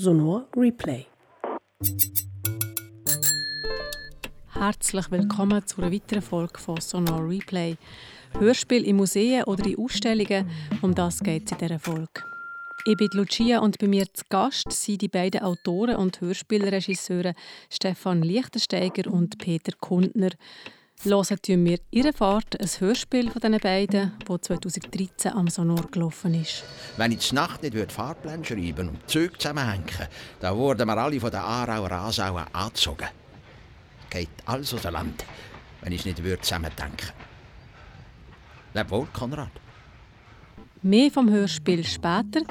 Sonor Replay. Herzlich willkommen zu einer weiteren Folge von Sonor Replay. Hörspiel in Museen oder in Ausstellungen, um das geht es in dieser Folge. Ich bin Lucia und bei mir zu Gast sind die beiden Autoren und Hörspielregisseure Stefan Lichtensteiger und Peter Kundner. Hören wir ihre Fahrt, ein Hörspiel von diesen beiden, das 2013 am Sonor gelaufen ist. Wenn ich die Nacht nicht Fahrpläne schreiben und Züge zusammenhängen dann wurden wir alle von den Aarauer Asauen angezogen. Geht alles aus dem Land, wenn ich nicht zusammendenken würde. Leb wohl, Konrad. Mehr vom Hörspiel später.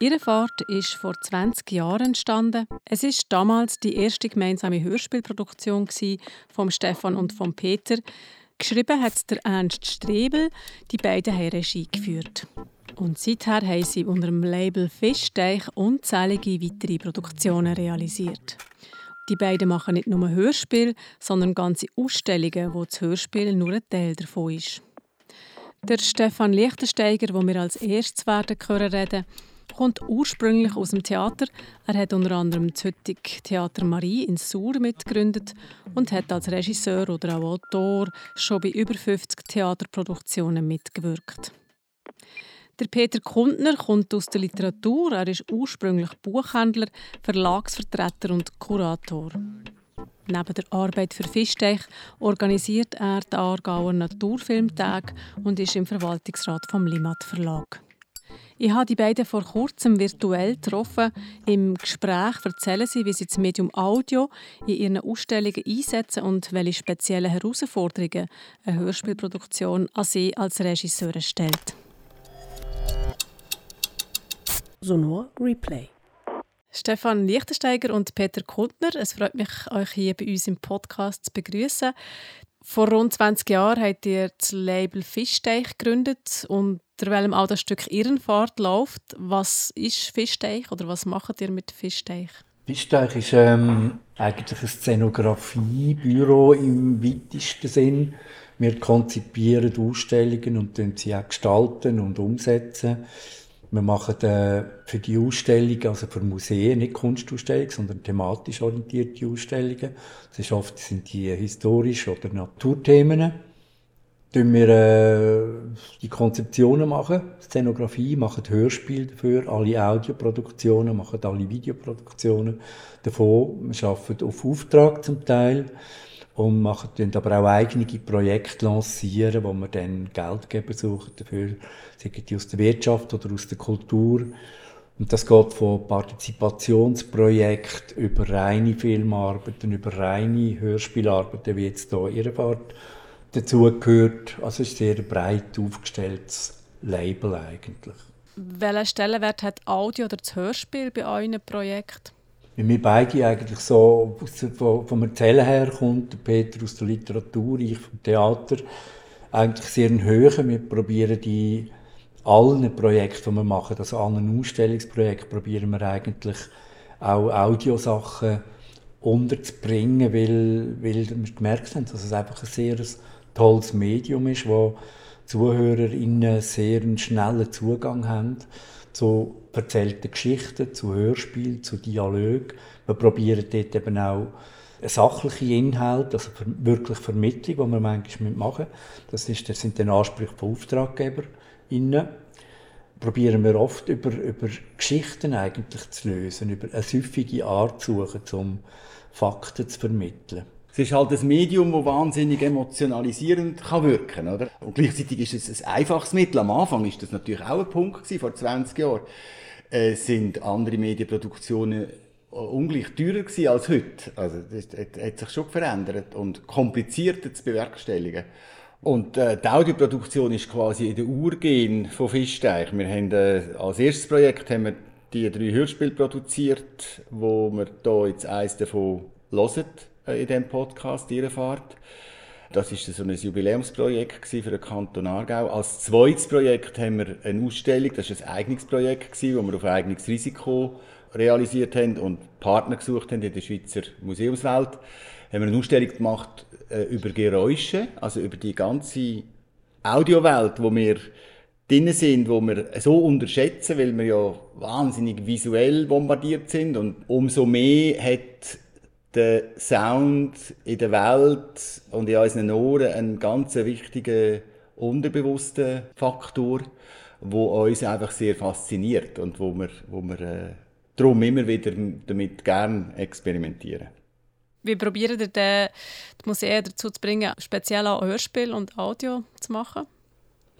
Ihre Fahrt ist vor 20 Jahren entstanden. Es ist damals die erste gemeinsame Hörspielproduktion von Stefan und von Peter. Geschrieben hat der Ernst Strebel. Die beiden haben Regie geführt. Und seither haben sie unter dem Label Fischteich unzählige weitere Produktionen realisiert. Die beiden machen nicht nur Hörspiel, sondern ganze Ausstellungen, wo das Hörspiel nur ein Teil davon ist. Der Stefan Lichtensteiger, wo wir als erstes werden hören reden, kommt ursprünglich aus dem Theater. Er hat unter anderem das heutige Theater Marie in Sur mitgegründet und hat als Regisseur oder auch Autor schon bei über 50 Theaterproduktionen mitgewirkt. Der Peter Kundner kommt aus der Literatur. Er ist ursprünglich Buchhändler, Verlagsvertreter und Kurator. Neben der Arbeit für Fischteich organisiert er den Aargauer Naturfilmtag und ist im Verwaltungsrat vom Limat Verlag. Ich habe die beiden vor kurzem virtuell getroffen. Im Gespräch erzählen sie, wie sie das Medium Audio in ihren Ausstellungen einsetzen und welche speziellen Herausforderungen eine Hörspielproduktion an sie als Regisseur stellt. Sonor Replay Stefan Lichtensteiger und Peter Kuntner. Es freut mich, euch hier bei uns im Podcast zu begrüßen. Vor rund 20 Jahren habt ihr das Label Fischteich gegründet und welchem auch das Stück Irrenfahrt läuft. Was ist Fischteich oder was macht ihr mit Fischteich? Fischteich ist ähm, eigentlich ein Szenografiebüro im weitesten Sinn. Wir konzipieren Ausstellungen und sie auch gestalten und umsetzen. Wir machen äh, für die Ausstellungen, also für Museen, nicht Kunstausstellungen, sondern thematisch orientierte Ausstellungen. Das ist oft sind die historisch oder Naturthemen. Tun wir äh, die Konzeptionen machen, Szenografie, machen Hörspiele dafür, alle Audioproduktionen, machen alle Videoproduktionen davon. Wir arbeiten auf Auftrag zum Teil und machen dann aber auch eigene Projekte lancieren, wo wir dann Geldgeber suchen dafür, sagen die aus der Wirtschaft oder aus der Kultur. Und das geht von Partizipationsprojekten über reine Filmarbeiten, über reine Hörspielarbeiten, wie jetzt hier Irrfahrt dazugehört. Also es ist ein sehr breit aufgestelltes Label eigentlich. Welchen Stellenwert hat Audio oder das Hörspiel bei euren Projekten? Weil wir beide eigentlich so vom Erzählen her kommt, Peter aus der Literatur, ich vom Theater, eigentlich sehr hoch. Wir probieren die allen Projekten, die wir machen, also allen Ausstellungsprojekten, probieren wir eigentlich auch Audiosachen unterzubringen, weil, weil wir gemerkt haben, dass es einfach ein sehr tolles Medium ist, wo ZuhörerInnen sehr einen schnellen Zugang haben zu erzählten Geschichten, zu Hörspielen, zu Dialogen. Wir probieren dort eben auch sachliche Inhalte, also wirklich Vermittlung, die wir manchmal machen das, ist, das sind dann Ansprüche von AuftraggeberInnen. Probieren wir oft über, über Geschichten eigentlich zu lösen, über eine süffige Art zu suchen, um Fakten zu vermitteln. Es ist halt ein Medium, das wahnsinnig emotionalisierend kann wirken oder? Und gleichzeitig ist es ein einfaches Mittel. Am Anfang ist das natürlich auch ein Punkt gewesen, vor 20 Jahren. Äh, sind andere Medienproduktionen ungleich teurer gewesen als heute. Also das hat sich schon verändert und komplizierter zu bewerkstelligen. Und äh, die Audioproduktion ist quasi in der Urgen von Fischteich. Wir haben äh, als erstes Projekt haben wir die drei Hörspiele produziert, wo wir hier jetzt eins davon hören äh, in diesem Podcast, ihre Fahrt. Das ist so ein Jubiläumsprojekt für den Kanton Aargau. Als zweites Projekt haben wir eine Ausstellung, das ist ein eigenes Projekt, das wir auf eigenes Risiko realisiert haben und Partner gesucht haben in der Schweizer Museumswelt. Haben wir eine Ausstellung gemacht äh, über Geräusche, also über die ganze Audiowelt, wo wir drin sind, wo wir so unterschätzen, weil wir ja wahnsinnig visuell bombardiert sind und umso mehr hat der Sound in der Welt und in unseren Ohren einen ganz wichtigen unterbewussten Faktor, wo uns einfach sehr fasziniert und wo wir, wo wir äh, darum immer wieder damit gern experimentieren. Wie probieren ihr die Museen dazu zu bringen, speziell auch Hörspiel und Audio zu machen?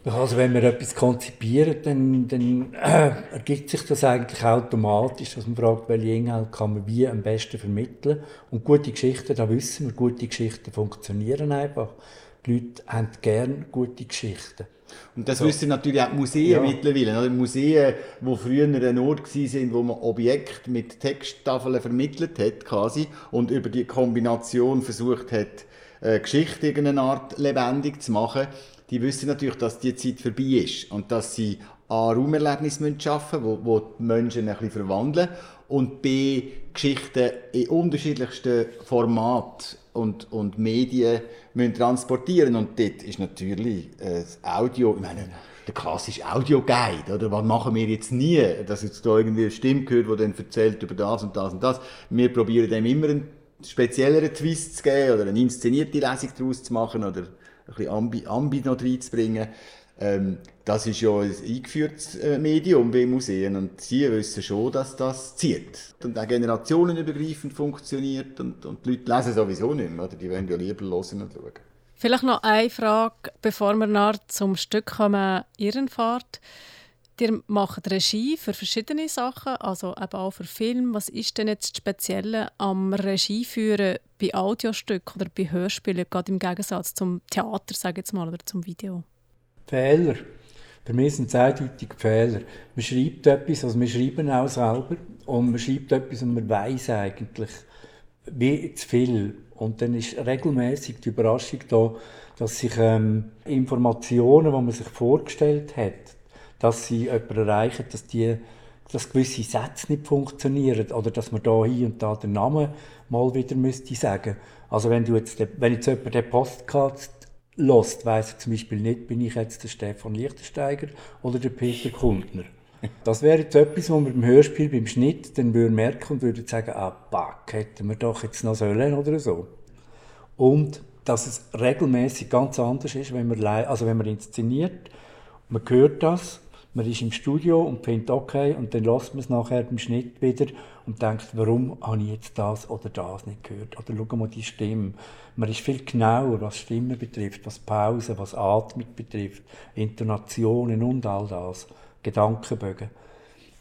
Also wenn wir etwas konzipieren, dann, dann äh, ergibt sich das eigentlich automatisch, dass man fragt, welche Inhalte kann man wie am besten vermitteln. Und gute Geschichten, da wissen wir, gute Geschichten funktionieren einfach. Die Leute haben gerne gute Geschichten. Und das so. wissen natürlich auch die Museen ja. mittlerweile. Oder? Museen, die früher ein Ort waren, wo man Objekte mit Texttafeln vermittelt hat, quasi, und über die Kombination versucht hat, äh, Geschichte irgendeine Art lebendig zu machen, die wissen natürlich, dass die Zeit vorbei ist und dass sie A, Raumerlebnisse schaffen müssen, wo die Menschen ein bisschen verwandeln und B, Geschichten in unterschiedlichsten Formaten und, und Medien müssen transportieren und dort ist natürlich äh, das Audio, ich meine, der klassische Audio-Guide, oder? Was machen wir jetzt nie, dass jetzt da irgendwie eine Stimme gehört, die dann erzählt über das und das und das. Wir probieren dem immer einen spezielleren Twist zu geben oder eine inszenierte Lesung daraus zu machen oder ein bisschen Ambi, Ambi noch reinzubringen. Ähm, das ist ja ein eingeführtes äh, Medium bei Museen und sie wissen schon, dass das zieht. Und auch generationenübergreifend funktioniert und, und die Leute lesen sowieso nicht mehr, oder? die wollen ja lieber hören und schauen. Vielleicht noch eine Frage, bevor wir nach zum Stück kommen, Irrenfahrt. Ihr macht Regie für verschiedene Sachen, also eben auch für Film. Was ist denn jetzt das Spezielle am Regieführen bei Audiostücken oder bei Hörspielen, gerade im Gegensatz zum Theater, sage jetzt mal, oder zum Video? Fehler. Für mich sind es eindeutig Fehler. Man schreibt etwas, also wir schreiben auch selber, und man schreibt etwas und man weiß eigentlich, wie zu viel. Und dann ist regelmäßig die Überraschung da, dass sich ähm, Informationen, die man sich vorgestellt hat, dass sie jemanden erreichen, dass die dass gewisse Sätze nicht funktionieren oder dass man da hier und da den Namen mal wieder müsste sagen. Also wenn du jetzt, wenn jetzt jemand den Podcast lost, weiss er zum Beispiel nicht, bin ich jetzt der Stefan Lichtensteiger oder der Peter Kundner. Das wäre jetzt etwas, wo wir im Hörspiel beim Schnitt dann würden merken und würden sagen, ah, fuck, hätten wir doch jetzt noch sollen oder so. Und dass es regelmäßig ganz anders ist, wenn man, also wenn man inszeniert, man hört das man ist im Studio und findet okay und dann lässt man es nachher beim Schnitt wieder und denkt, warum habe ich jetzt das oder das nicht gehört? Oder schau mal die Stimme. Man ist viel genauer, was Stimmen betrifft, was Pause, was Atmung betrifft, Intonationen und all das. Gedankenbögen.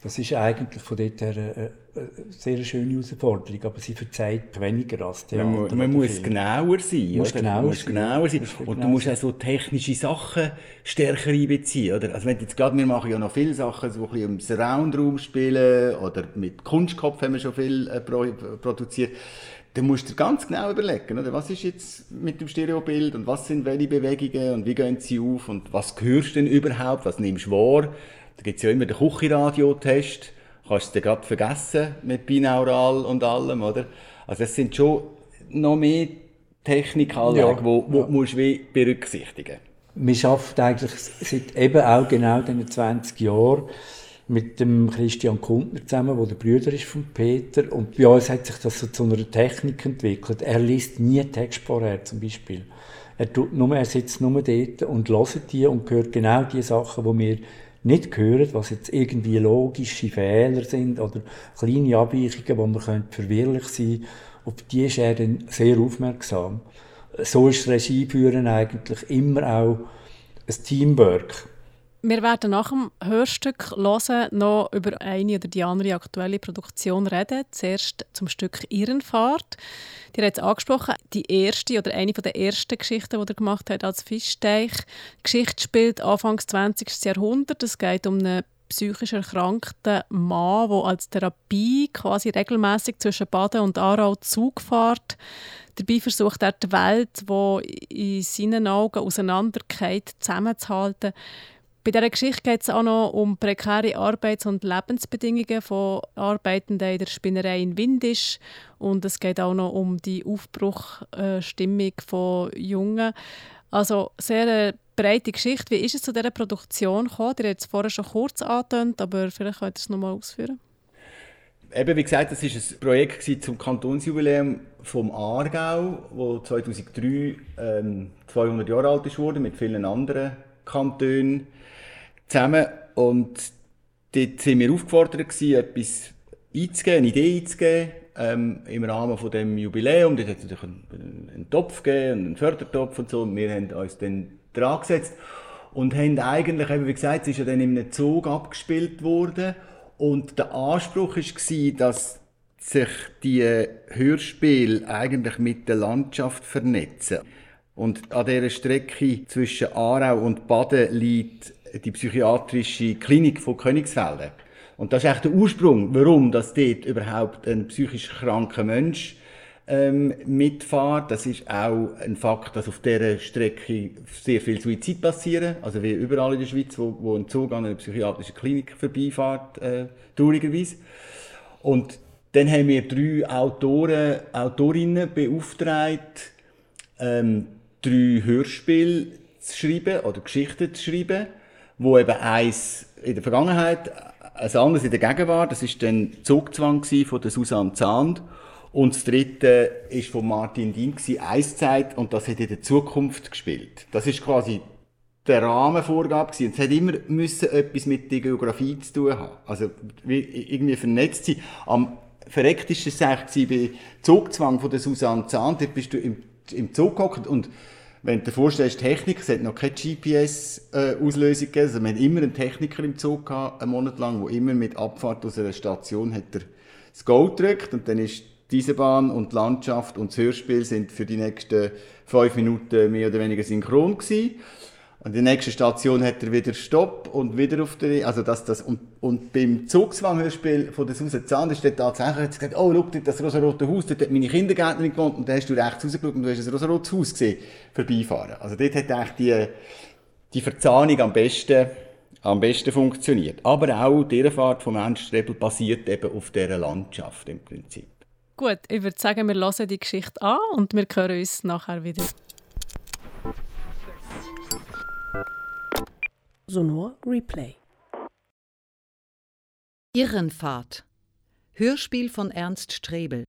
Das ist eigentlich von dort her eine, eine sehr schöne Herausforderung, aber sie verzeiht weniger als Theater. Man, man muss genauer sein. Muss genauer, muss sein. genauer sein. Und du musst auch so technische Sachen stärker einbeziehen. Oder? Also wenn jetzt gerade, wir machen ja noch viele Sachen, so ein bisschen im Surround-Raum spielen oder mit Kunstkopf haben wir schon viel äh, produziert dann musst du ganz genau überlegen, oder? was ist jetzt mit dem Stereobild und was sind welche Bewegungen und wie gehen sie auf und was hörst du denn überhaupt, was nimmst du wahr? Da gibt es ja immer den Küchenradio-Test. Kannst du den gerade vergessen mit Binaural und allem, oder? Also es sind schon noch mehr Technikanlagen, ja, wo, wo ja. musst du berücksichtigen Wir arbeiten eigentlich seit eben auch genau diesen 20 Jahren mit dem Christian Kundner zusammen, der der Brüder ist von Peter. Und bei uns hat sich das so zu einer Technik entwickelt. Er liest nie Text vorher, zum Beispiel. Er, tut nur, er sitzt nur dort und hört die und hört genau die Sachen, die wir nicht gehört, was jetzt irgendwie logische Fehler sind oder kleine Abweichungen, wo man verwirrlich sein könnte, auf die ist er dann sehr aufmerksam. So ist Regieführen eigentlich immer auch ein Teamwork. Wir werden nach dem Hörstück hören, noch über eine oder die andere aktuelle Produktion reden. Zuerst zum Stück Irrenfahrt. Die hat es angesprochen, die erste oder eine der ersten Geschichten, die er gemacht hat als Fischteich. Die Geschichte spielt Anfangs 20. Jahrhundert. Es geht um einen psychisch erkrankten Mann, der als Therapie quasi regelmäßig zwischen Baden und Aarau Zug fährt. Dabei versucht er die Welt, die in seinen Augen auseinandergeht, zusammenzuhalten. Bei dieser Geschichte geht es auch noch um prekäre Arbeits- und Lebensbedingungen von Arbeitenden in der Spinnerei in Windisch. Und es geht auch noch um die Aufbruchstimmung von Jungen. Also sehr eine breite Geschichte. Wie ist es zu dieser Produktion gekommen? Ihr habt es vorher schon kurz angetönt, aber vielleicht könnt ihr es nochmal ausführen. Eben, wie gesagt, das war ein Projekt zum Kantonsjubiläum vom Aargau, wo 2003 ähm, 200 Jahre alt wurde mit vielen anderen Kantonen zusammen. Und dort sind wir aufgefordert gewesen, etwas einzugeben, eine Idee einzugeben, ähm, im Rahmen von dem Jubiläum. Dort hat es natürlich einen, einen Topf gegeben, einen Fördertopf und so. Und wir haben uns dann dran gesetzt und haben eigentlich, eben wie gesagt, es ist ja dann in einem Zug abgespielt worden. Und der Anspruch war, dass sich die Hörspiele eigentlich mit der Landschaft vernetzen. Und an dieser Strecke zwischen Aarau und Baden liegt die psychiatrische Klinik von Königsfelden. Und das ist echt der Ursprung, warum das dort überhaupt ein psychisch kranker Mensch ähm, mitfährt. Das ist auch ein Fakt, dass auf dieser Strecke sehr viel Suizid passieren. Also wie überall in der Schweiz, wo, wo ein Zug an einer psychiatrischen Klinik vorbeifährt, äh, traurigerweise. Und dann haben wir drei Autoren, Autorinnen beauftragt, ähm, drei Hörspiele zu schreiben oder Geschichten zu schreiben, wo eben eins in der Vergangenheit, ein anderes in der Gegenwart, das ist dann Zugzwang von der Susanne Zahnd und das dritte ist von Martin Dien, Eiszeit, und das hat in der Zukunft gespielt. Das ist quasi der Rahmenvorgabe gewesen. Es hat immer müssen etwas mit der Geografie zu tun haben. Also, irgendwie vernetzt sein. Am verrecktesten war es bei Zugzwang von der Susanne Zahn. Dort bist du im, im Zug gehockt und wenn du dir vorstellst, Technik, es hat noch keine GPS-Auslösung gegeben, also wir hatten immer einen Techniker im Zug gehabt, einen Monat lang, der immer mit Abfahrt aus einer Station hat er das Go gedrückt und dann ist diese Bahn und die Landschaft und das Hörspiel sind für die nächsten fünf Minuten mehr oder weniger synchron gewesen. Und die nächste Station hat er wieder Stopp und wieder auf der, also das, das, und, und beim Zugzwang-Hörspiel von der Susan Zahn ist dort tatsächlich gesagt, oh, schau, das rosa-rote Haus, dort hat meine Kindergärtnerin gewohnt, und da hast du rechts rausgeschaut und du hast ein rosa-rotes Haus gesehen, vorbeifahren. Also dort hat eigentlich die, die Verzahnung am besten, am besten funktioniert. Aber auch die Fahrt vom Ernst Strebel basiert eben auf dieser Landschaft im Prinzip. Gut, ich würde sagen, wir hören die Geschichte an und wir hören uns nachher wieder. Sonor Replay. Irrenfahrt. Hörspiel von Ernst Strebel.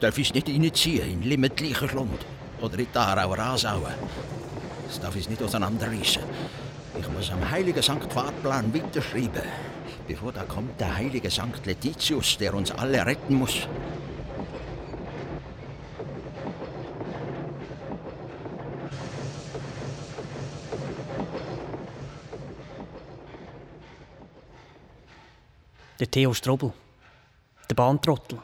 Darf ich nicht reinziehen in Limmetlicher Schlund oder in die Aarauer Asauen. Das darf ich nicht auseinanderreißen. Ich muss am heiligen Sankt Fahrplan weiterschreiben. Bevor da kommt der heilige Sankt Letitius, der uns alle retten muss. Der Theo Strobel. Der Bahntrottel.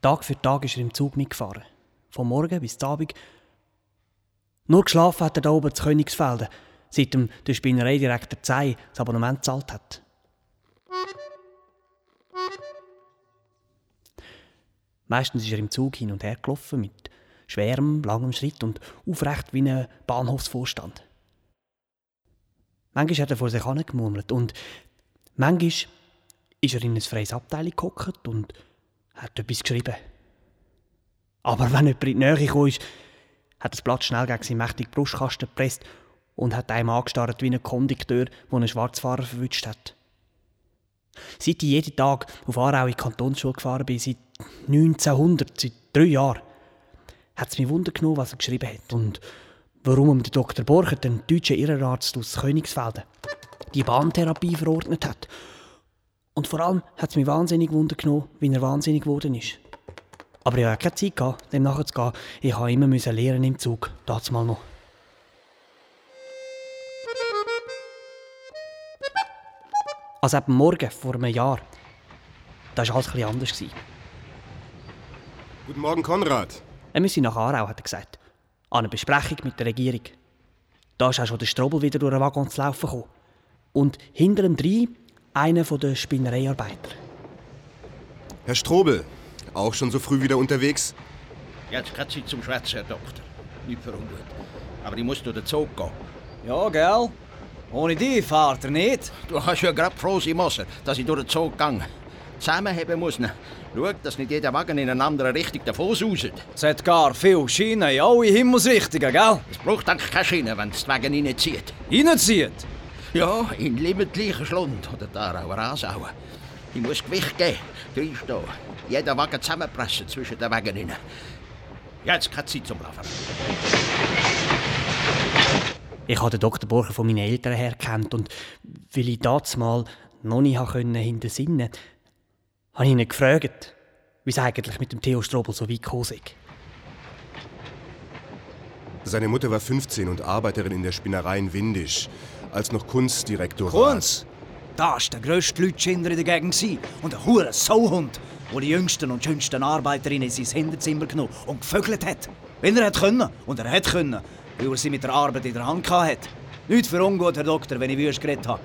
Tag für Tag ist er im Zug mitgefahren. Vom Morgen bis zum Abend. Nur geschlafen hat er da oben zu Königsfelden, seit ihm der Spinnereidirektor Zei das Abonnement gezahlt hat. Meistens ist er im Zug hin und her gelaufen, mit schwerem, langem Schritt und aufrecht wie ein Bahnhofsvorstand. Manchmal hat er vor sich gemurmelt und manchmal ist er in ein freies Abteil gehockt und hat etwas geschrieben. Aber wenn jemand in die Nähe kam, hat das Blatt schnell gegen seinen mächtigen Brustkasten gepresst und hat einem angestarrt wie ein Kondukteur, der einen Schwarzfahrer verwünscht hat. Seit ich jeden Tag auf Aarau in die Kantonsschule gefahren bin, seit 1900, seit drei Jahren, hat es mich Wunder genommen, was er geschrieben hat und warum der Dr. Borchert, den deutschen Irrenarzt aus Königsfelden, die Bahntherapie verordnet hat. Und vor allem hat es mich wahnsinnig Wunder genommen, wie er wahnsinnig geworden ist. Aber ich hatte keine Zeit, gehabt, dem nachzugehen. Ich musste immer lernen im Zug, dazu mal noch. Also ab Morgen vor einem Jahr, da war alles etwas anders. Guten Morgen, Konrad. Er müsse nach Aarau, hat er gesagt. An eine Besprechung mit der Regierung. Da ist auch schon der Strobel wieder durch den Waggon zu laufen gekommen. Und hinter ihm drin einer der Spinnereiarbeiter. Herr Strobel, Auch schon so früh wieder unterwegs? Jetzt keine Zeit zum Schwätzen, Herr Doktor. Nicht für ungut. Aber ich muss durch den Zug gehen. Ja, gell? Ohne dich fahrt er nicht. Du kannst ja gerade froh sein, Moser, dass ich durch den Zug gehe. Zusammenheben muss man. Schau, dass nicht jeder Wagen in eine andere Richtung davon sauset. Es hat gar viele Schienen in alle Himmelsrichtungen, gell? Es braucht eigentlich keine Schiene, wenn es die Wagen reinzieht. Reinzieht? Ja, in Limmertlichen Schlund oder da auch Rasauen. Ich muss Gewicht geben, drinstehen. Jeder Wagen zusammenpressen zwischen den Wagen rein. Jetzt keine Zeit zum Laufen. Ich habe den Dr. Borcher von meinen Eltern her kennt und weil ich das mal noch nicht hinter Sinnen habe ich ihn gefragt, wie es eigentlich mit dem Theo Strobel so weit gekommen ist. Seine Mutter war 15 und Arbeiterin in der Spinnerei in Windisch, als noch Kunstdirektor Kunst? Da war der grösste Lütschinder in der Gegend und ein hoher Sauhund, der die jüngsten und schönsten Arbeiterinnen in sein Hinterzimmer genommen und gevögelt hat. Wenn er hat können, und er hat können, weil er sie mit der Arbeit in der Hand hatte. Nicht für ungut, Herr Doktor, wenn ich wüst geredet habe.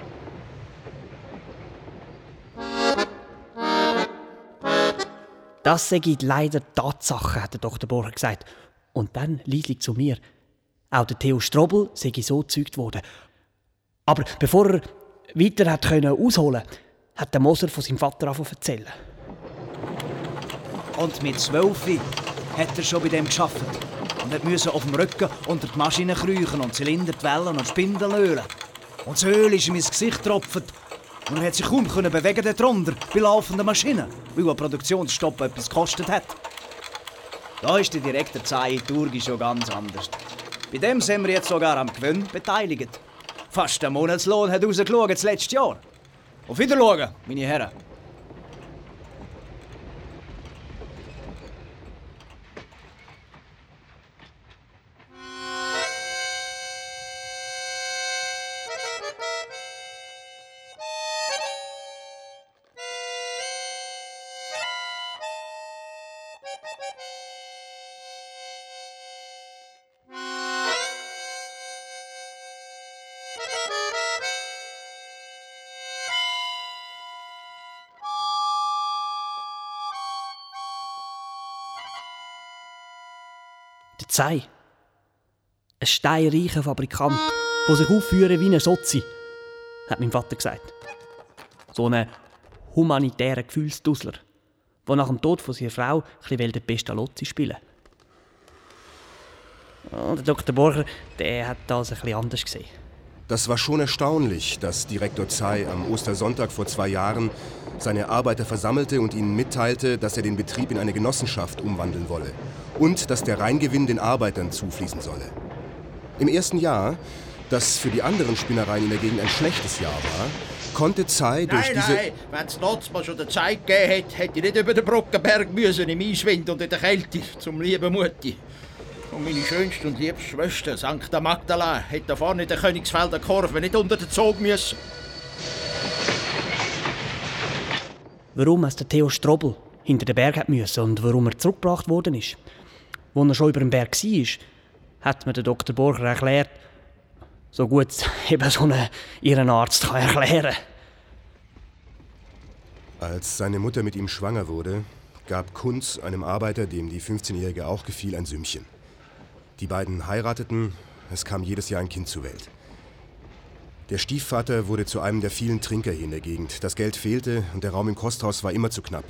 Das sind leider Tatsachen, hat der Dr. Borcher gesagt. Und dann leislich zu mir. Auch der Theo Strobel sei so gezeugt worden. Aber bevor er weiter hat können ausholen hat der Moser von seinem Vater angefangen erzählen. Und mit zwölf hat er schon bei dem geschafft und musste auf dem Rücken unter die Maschine kriechen und Zylinder wellen und Spindeln ölen. Und das Öl ist ihm ins Gesicht tropft und er hat sich kaum können bewegen darunter bei laufenden Maschinen, weil ein Produktionsstopp etwas gekostet hat. Da ist die direkte Zeitung schon ganz anders. Bei dem sind wir jetzt sogar am Gewinn beteiligt. Fast der Monatslohn hat rausgeschaut das letzte Jahr. Auf Wiedersehen, meine Herren. Der Zei. Ein steinreicher Fabrikant, der sich aufführen wie ein Sozi, hat mein Vater gesagt. So ein humanitärer Gefühlsdusler, der nach dem Tod von seiner Frau ein bisschen den Pestalozzi spielen Der Dr. Borger der hat das ein bisschen anders gesehen. Das war schon erstaunlich, dass Direktor Zay am Ostersonntag vor zwei Jahren seine Arbeiter versammelte und ihnen mitteilte, dass er den Betrieb in eine Genossenschaft umwandeln wolle und dass der Reingewinn den Arbeitern zufließen solle. Im ersten Jahr, das für die anderen Spinnereien in der Gegend ein schlechtes Jahr war, konnte Zay durch nein, diese... Nein, wenn es Notzmann schon der Zeit gegeben hätte, hätte ich nicht über den Brockenberg müssen, im Eiswind und in der Kälte, zum lieben Mutti. Und meine schönste und liebste Schwester, St. Magdalena, hätte da vorne in der Königsfelder Kurve nicht unter den Zug müssen. Warum es der Theo Strobel hinter den Berg hat müssen und warum er zurückgebracht worden ist. Als er schon über dem Berg war, hat mir der Dr. Borger erklärt, so gut eben so einen ihren Arzt kann erklären Als seine Mutter mit ihm schwanger wurde, gab Kunz einem Arbeiter, dem die 15-Jährige auch gefiel, ein Sümmchen. Die beiden heirateten, es kam jedes Jahr ein Kind zur Welt. Der Stiefvater wurde zu einem der vielen Trinker hier in der Gegend. Das Geld fehlte und der Raum im Kosthaus war immer zu knapp.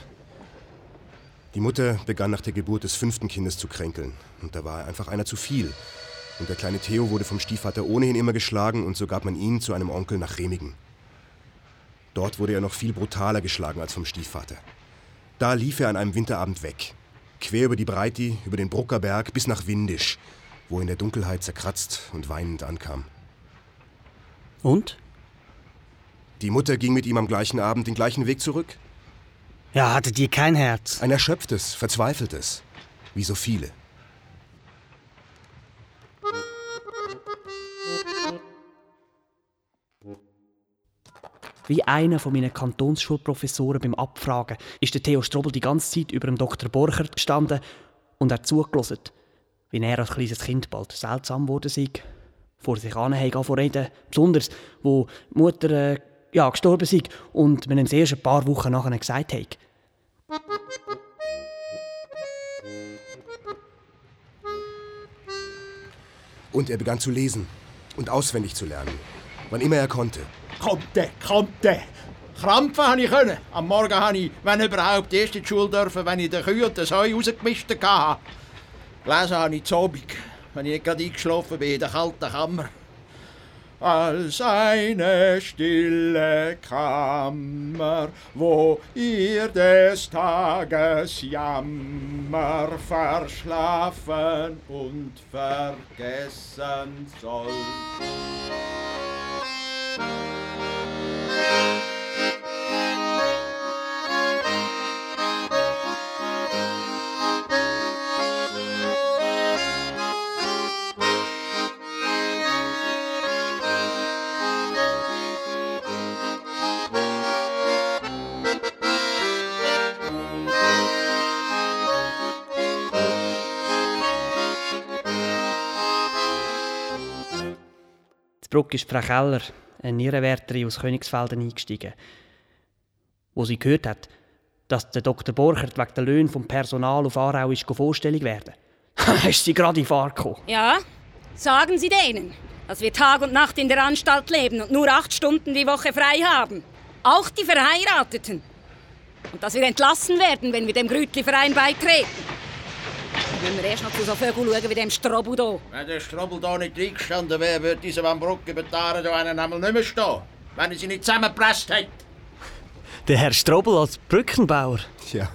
Die Mutter begann nach der Geburt des fünften Kindes zu kränkeln. Und da war einfach einer zu viel. Und der kleine Theo wurde vom Stiefvater ohnehin immer geschlagen und so gab man ihn zu einem Onkel nach Remigen. Dort wurde er noch viel brutaler geschlagen als vom Stiefvater. Da lief er an einem Winterabend weg. Quer über die Breiti, über den Bruckerberg bis nach Windisch, wo er in der Dunkelheit zerkratzt und weinend ankam. Und? Die Mutter ging mit ihm am gleichen Abend den gleichen Weg zurück. Ja, hatte die kein Herz? Ein erschöpftes, verzweifeltes. Wie so viele. Wie einer von meinen Kantonsschulprofessoren beim Abfragen ist der Theo Strobel die ganze Zeit über dem Dr. Borchert gestanden und hat zugelassen, wie er als kleines Kind bald seltsam wurde sei, vor sich anhängen reden, besonders wo die Mutter äh, ja, gestorben sei und man ihm erst ein paar Wochen nachher gesagt hat. Und er begann zu lesen und auswendig zu lernen, wann immer er konnte. Kommt, kommt. Krampfen habe ich können. Am Morgen habe ich, wenn überhaupt, erst in die Schule dürfen, wenn ich den Kühe und das Heu rausgemischt hatte. Gelesen habe ich zu Abend, wenn ich nicht gerade eingeschlafen bin in der kalten Kammer. Als eine stille Kammer, wo ihr des Tages Jammer verschlafen und vergessen soll. Bruck ist Frau Keller, eine Nierenwärterin aus Königsfelden, eingestiegen. Wo sie gehört hat, dass der Dr. Borchert wegen der Löhne vom Personal auf Aarau ist vorstellig werden. ist sie gerade in Fahrt gekommen. Ja, sagen Sie denen, dass wir Tag und Nacht in der Anstalt leben und nur acht Stunden die Woche frei haben. Auch die Verheirateten. Und dass wir entlassen werden, wenn wir dem Grütli-Verein beitreten. Wenn wir erst noch zu so Vögeln schauen wie dem Strobel hier. Wenn der Strobel hier nicht eingestanden wäre, würde diese Van Bruck über die Aare hier einmal nicht mehr stehen. Wenn er sie nicht zusammengepresst hätte. Der Herr Strobel als Brückenbauer? Tja,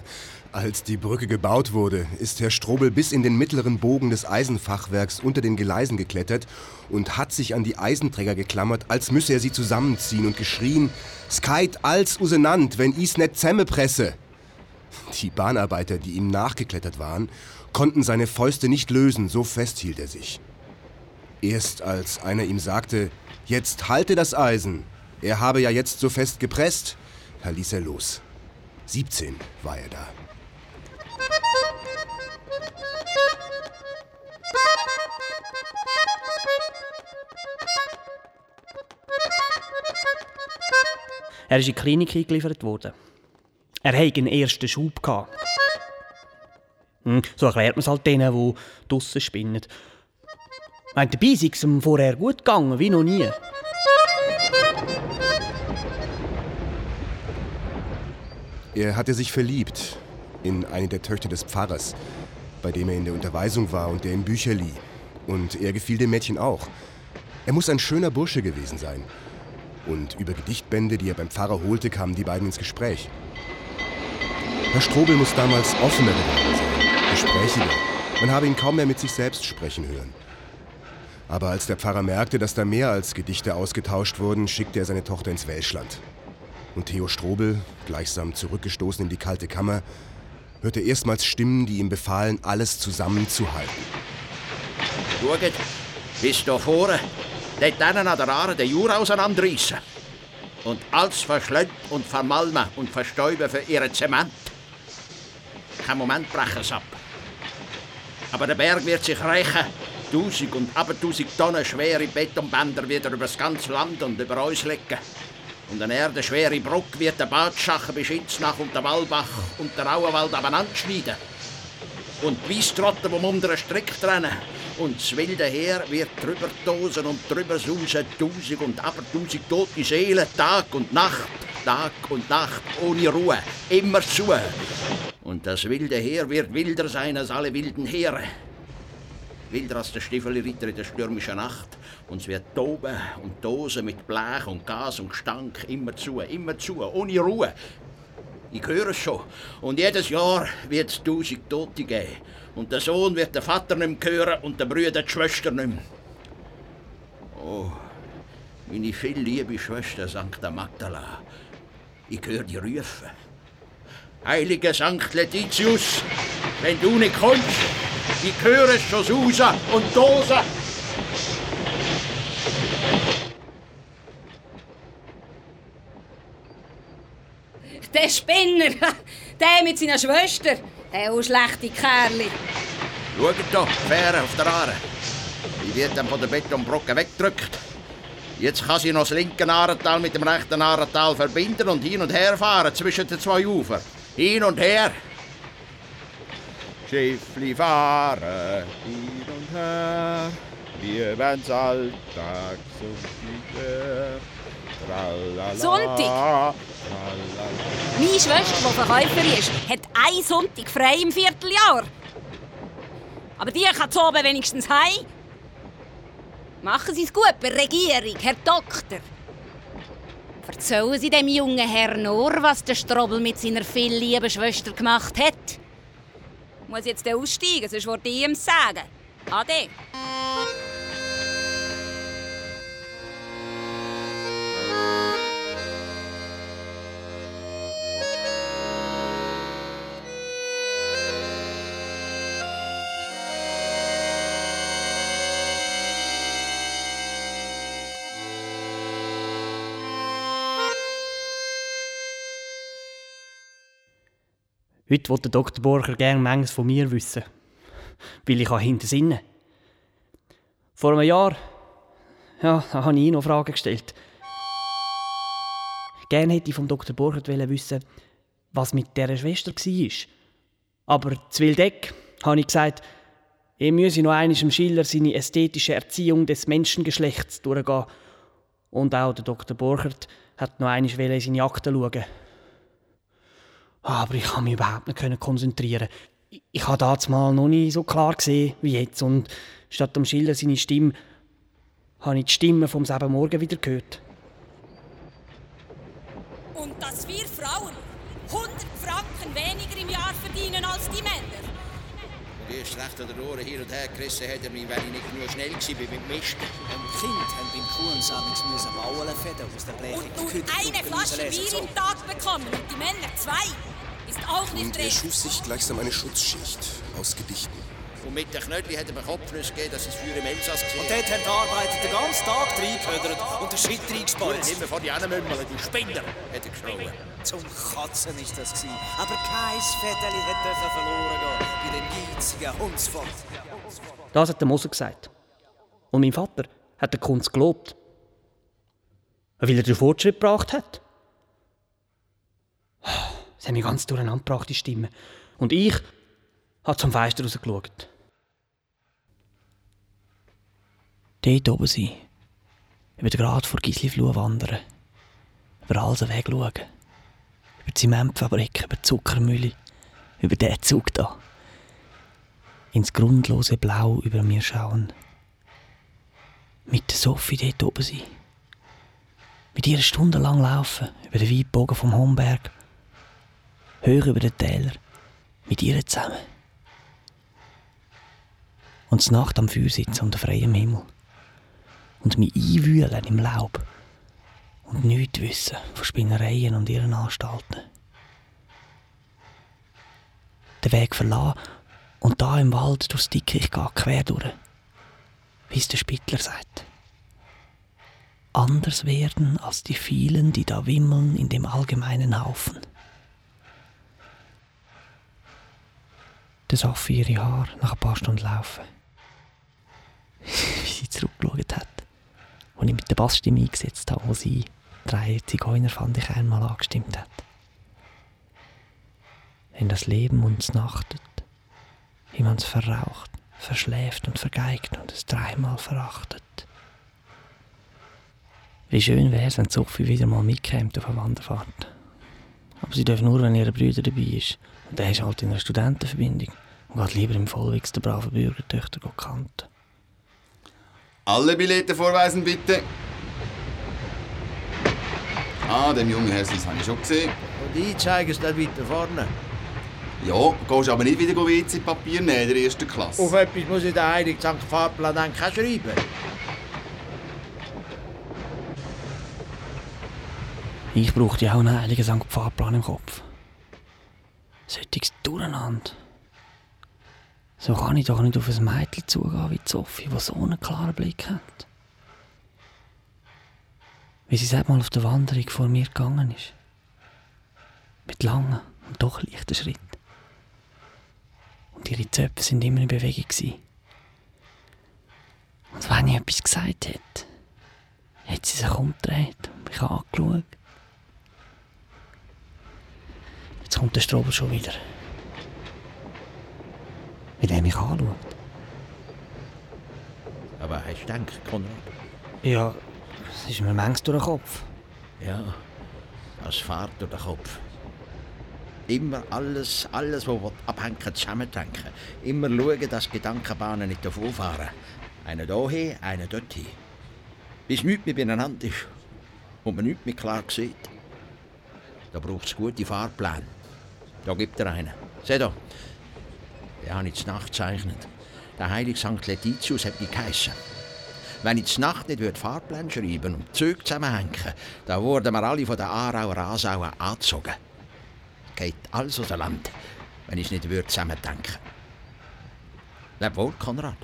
als die Brücke gebaut wurde, ist Herr Strobel bis in den mittleren Bogen des Eisenfachwerks unter den Geleisen geklettert und hat sich an die Eisenträger geklammert, als müsse er sie zusammenziehen und geschrien: Skeit als usenant, wenn is net zämmepresse. Die Bahnarbeiter, die ihm nachgeklettert waren, konnten seine Fäuste nicht lösen, so fest hielt er sich. Erst als einer ihm sagte, jetzt halte das Eisen, er habe ja jetzt so fest gepresst, da ließ er los. 17 war er da. Er ist in die Klinik eingeliefert worden. Er hatte einen ersten Schub. Hm, so erklärt man es halt denen, die draussen spinnen. Meint, dabei sei es ihm vorher gut gegangen, wie noch nie. Er hatte sich verliebt in eine der Töchter des Pfarrers, bei dem er in der Unterweisung war und der ihm Bücher lieh. Und er gefiel dem Mädchen auch. Er muss ein schöner Bursche gewesen sein. Und über Gedichtbände, die er beim Pfarrer holte, kamen die beiden ins Gespräch. Herr Strobel muss damals offener geworden sein, gesprächiger. Man habe ihn kaum mehr mit sich selbst sprechen hören. Aber als der Pfarrer merkte, dass da mehr als Gedichte ausgetauscht wurden, schickte er seine Tochter ins Welschland. Und Theo Strobel, gleichsam zurückgestoßen in die kalte Kammer, hörte erstmals Stimmen, die ihm befahlen, alles zusammenzuhalten. Schaut, bis da vorne, dort an der Aare den Jura auseinanderreißen. Und alles verschlönt und vermalmen und verstäuben für ihren Zement. Kein Moment brechen es ab. Aber der Berg wird sich rächen. Tausend und abertausend Tonnen schwere Betonbänder wieder über das ganze Land und über uns legen. Und eine erdenschwere Bruck wird der Badschachen bis Schinznach und der Wallbach und der Auenwald abeinander. Und die Weisstrotten, die den Strick trennen. Und das wilde Heer wird drüber tosen und drüber sausen, tausend und abertausend tote Seelen, Tag und Nacht, Tag und Nacht, ohne Ruhe, immer zu. Und das wilde Heer wird wilder sein als alle wilden Heere. Wilder als der Stiefelritter in der stürmischen Nacht. Und es wird toben und tosen mit Blech und Gas und Gestank, immer zu, immer zu, ohne Ruhe. Ich höre es schon. Und jedes Jahr wird es tausend Tote geben. Und der Sohn wird den Vater nicht mehr hören und der Brüder die Schwester nicht mehr. Oh, meine viel liebe Schwester St. Magdala. Ich höre die rufen. Heiliger St. Letitius, wenn du nicht kommst, ich höre es schon sausen und dosen. Der Spinner, der mit seiner Schwester, der schlechte Kerl. Schaut doch, Fähre auf der Aare. Die wird dann von der Betonbrücke weggedrückt. Jetzt kann sie noch das linke Aaretal mit dem rechten Aaretal verbinden und hin und her fahren zwischen den zwei Ufern. Hin und her. Schiffli fahren hin und her, wir werden's alltags und Sonntag? Meine Schwester, die Verkäuferin ist, hat einen Sonntag frei im Vierteljahr. Aber die kann oben wenigstens heim. Machen Sie es gut bei der Regierung, Herr Doktor. Erzählen Sie dem jungen Herrn nur, was der Strobel mit seiner viel lieben Schwester gemacht hat. Ich muss jetzt aussteigen, sonst wollte ich ihm sagen. Ade. Heute will der Dr. Borcher gerne manches von mir wissen. Weil ich hinter Sinne. Vor einem Jahr ja, da habe ich ihn noch Fragen gestellt. Gerne hätte ich vom Dr. Borchert wissen was mit dieser Schwester war. Aber zu Wildeck habe ich gesagt, er müsse noch einmal im Schiller seine ästhetische Erziehung des Menschengeschlechts durchgehen. Und auch der Dr. Borchert hat noch einmal in seine Akten schauen. Aber ich konnte mich überhaupt nicht konzentrieren. Ich, ich habe das mal noch nicht so klar gesehen wie jetzt. Und statt am Schiller seine Stimme, habe ich die Stimme vom selben Morgen wieder gehört. Und dass wir Frauen 100 Franken weniger im Jahr verdienen als die Männer. Erst recht an den Ohren hin und her gerissen hat er mich, weil ich nicht nur schnell war mit dem Misten. Und Kind haben beim Kuhensamigs müssen Baulen federn aus der blechigen Und nur eine Flasche Bier im Tag bekommen und die Männer zwei. Ist auch nicht Und er recht. schuf sich gleichsam eine Schutzschicht aus Gedichten. Und mit den Knödli hat er mir Kopfnuss gegeben, dass es früher im Elsass gesehen Und dort haben die Arbeiter den ganzen Tag reingehödert und den Shit reingespalzt. Immer vor die Mümmeln, die Spinner, hat er geschrien. Zum Katzen ist das gewesen. Aber kein Fedeli hätte verloren gehen bei dem geizigen Hundsvolk. Das hat der Moser gesagt. Und mein Vater hat der Kunst gelobt. Weil er den Fortschritt gebracht hat. Es hat mich ganz durcheinander gebracht, die Stimme. Und ich habe zum Fenster rausgeschaut. Dort oben sein. Über den Grat vor Gisli-Flur wandern. Über alles Weg schauen. Über die Zementfabrik, über die Zuckermühle. Über den Zug da. Ins grundlose Blau über mir schauen. Mit der Sophie dort oben sein. Mit ihr stundenlang laufen. Über den Weitbogen vom Homberg. Höher über den Täler. Mit ihr zusammen. Und zur Nacht am Feuer sitzen unter freiem Himmel. Und mich einwühlen im Laub. Und nichts wissen von Spinnereien und ihren Anstalten. Den Weg verlassen und da im Wald durchs Dickicht gehen, quer durch. Wie es der Spittler sagt. Anders werden als die vielen, die da wimmeln in dem allgemeinen Haufen. Der Sophie ihre Haare nach ein paar Stunden laufen. Wie sie zurückgeschaut hat. Und ich mit der Bassstimme eingesetzt habe, wo sie drei Zigeuner fand ich einmal angestimmt hat. Wenn das Leben uns nachtet, wie man's verraucht, verschläft und vergeigt und es dreimal verachtet. Wie schön wär's, wenn Sophie wieder mal mitkäme auf eine Wanderfahrt. Aber sie darf nur, wenn ihre Brüder dabei ist. Und der ist halt in einer Studentenverbindung und geht lieber im Vollwegs der braven Bürgertöchter kanten. Alle Billette vorweisen, bitte. Ah, dem jungen Herrn das habe ich schon gesehen. Und ich zeige es dann weiter vorne. Ja, gehst aber nicht wieder WC-Papier nehmen in der ersten Klasse. Auf etwas muss ich den Heiligen St. Fahrplan dann schreiben. Ich brauchte ja auch einen heiligen St. Fahrplan im Kopf. Solches Durcheinander. So kann ich doch nicht auf ein Mädchen zugehen wie Sophie, die so einen klaren Blick hat. Wie sie selbst mal auf der Wanderung vor mir gegangen ist. Mit langen und doch leichten Schritten. Und ihre Zöpfe sind immer in Bewegung. Gewesen. Und wenn ich etwas gesagt hätte, hat sie sich umgedreht und mich angeschaut. Jetzt kommt der Strobel schon wieder. wie der mich anschaut. Aber hast du gedacht, Konrad? Ja, es ist mir manchmal durch den Kopf. Ja, das fährt durch den Kopf. Immer alles, alles, was abhängen, zusammendenken. Immer schauen, dass Gedankenbahnen nicht davonfahren. Einer hier, einer dort hin. Bis nichts mehr beieinander ist und man nichts mehr klar sieht. Da braucht es gute Fahrpläne. Da gibt er einen. Seht ihr? Den habe ich Nacht gezeichnet. Der heilige St. Letitius hat mich geheissen. Wenn ich Nacht nicht würde Fahrpläne schreiben und Züge zusammenhängen, dann wurden wir alle von den Aarauer Asauen angezogen. Geht alles aus dem Land, wenn ich nicht würde zusammendenken. Leb wohl, Konrad.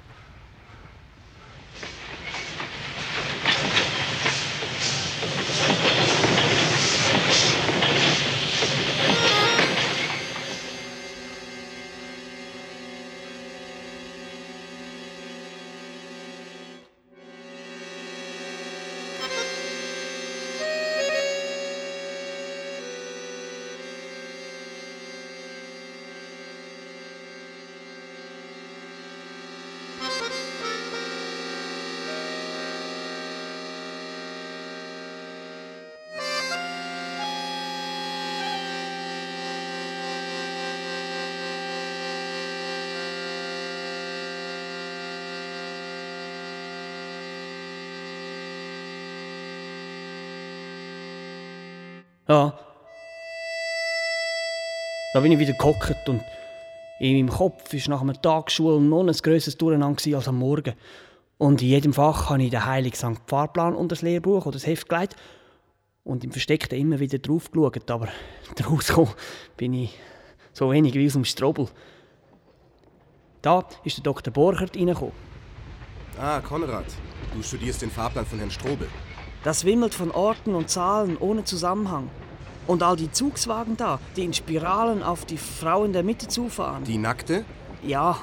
Da bin ich wieder gehockt und in meinem Kopf war nach einem Tag Schule noch ein grösseres Durcheinander als am Morgen. Und in jedem Fach habe ich den Heiligen St. Fahrplan unter das Lehrbuch oder das Heft gelegt und im Versteckten immer wieder drauf geschaut. Aber rausgekommen bin ich so wenig wie aus dem Strobel. Da ist der Dr. Borchert reingekommen. Ah, Konrad, du studierst den Fahrplan von Herrn Strobel. Das wimmelt von Orten und Zahlen ohne Zusammenhang. Und all die Zugswagen da, die in Spiralen auf die Frau in der Mitte zufahren. Die nackte? Ja.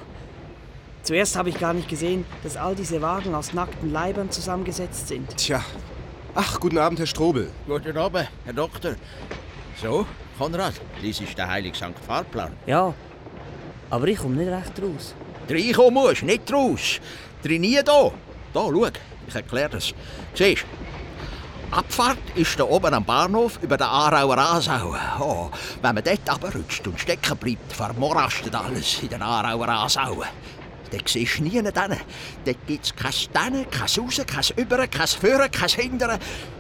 Zuerst habe ich gar nicht gesehen, dass all diese Wagen aus nackten Leibern zusammengesetzt sind. Tja. Ach, guten Abend, Herr Strobel. Guten Abend, Herr Doktor. So, Konrad, dies ist der heilige St. Fahrplan. Ja, aber ich komme nicht recht raus. Reinkommen musst, nicht raus. Trainier da. Da, schau, ich erkläre das. Siehst Abfahrt ist da oben am Bahnhof über den Aarauer Aasau. Oh, wenn man dort runterrutscht und stecken bleibt, vermorastet alles in den Aarauer Aasau. Dort siehst du nie hin. Dort gibt es kein Dänen, kein Raus, kein Über, kein Führen, kein Hindern.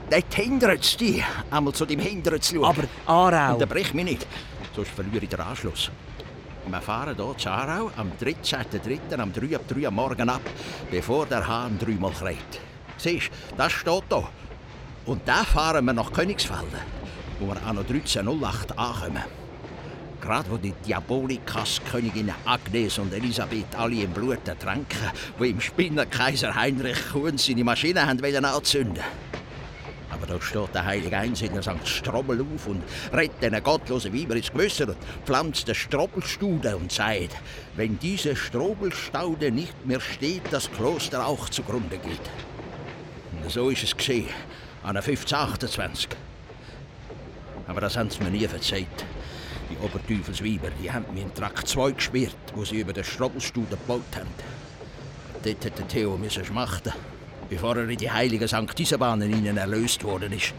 Dort hindert es dich, einmal zu deinem Hindern zu schauen. Aber Aarau... Unterbrich mich nicht, sonst verliere ich den Anschluss. Wir fahren hier zu Aarau am 13.03. am 3 ab 3 am Morgen ab, bevor der Hahn dreimal kräht. Siehst du, das steht hier. Und dann fahren wir nach Königsfelden, wo wir an 1308 ankommen. Gerade wo die Diabolikas Königinnen Agnes und Elisabeth alle im Blut ertränken, wo im Spinner Kaiser Heinrich Kuhn seine Maschine anzünden. Aber da steht der heilige Einsiedler St. Strobel auf und redet den gottlosen Weiber ins Gewässer und pflanzt den Strobelstude und sagt, wenn diese Strobelstaude nicht mehr steht, das Kloster auch zugrunde geht. Und so ist es geschehen an der 1528. Aber das haben sie mir nie verzeiht. Die Oberteufelsweiber, die haben mir in Trakt 2 geschmiert, wo sie über den Strobelstuhl gebaut haben. Dort hätte Theo müssen schmachten, bevor er in die heiligen St. Isabahnen ihnen erlöst worden ist.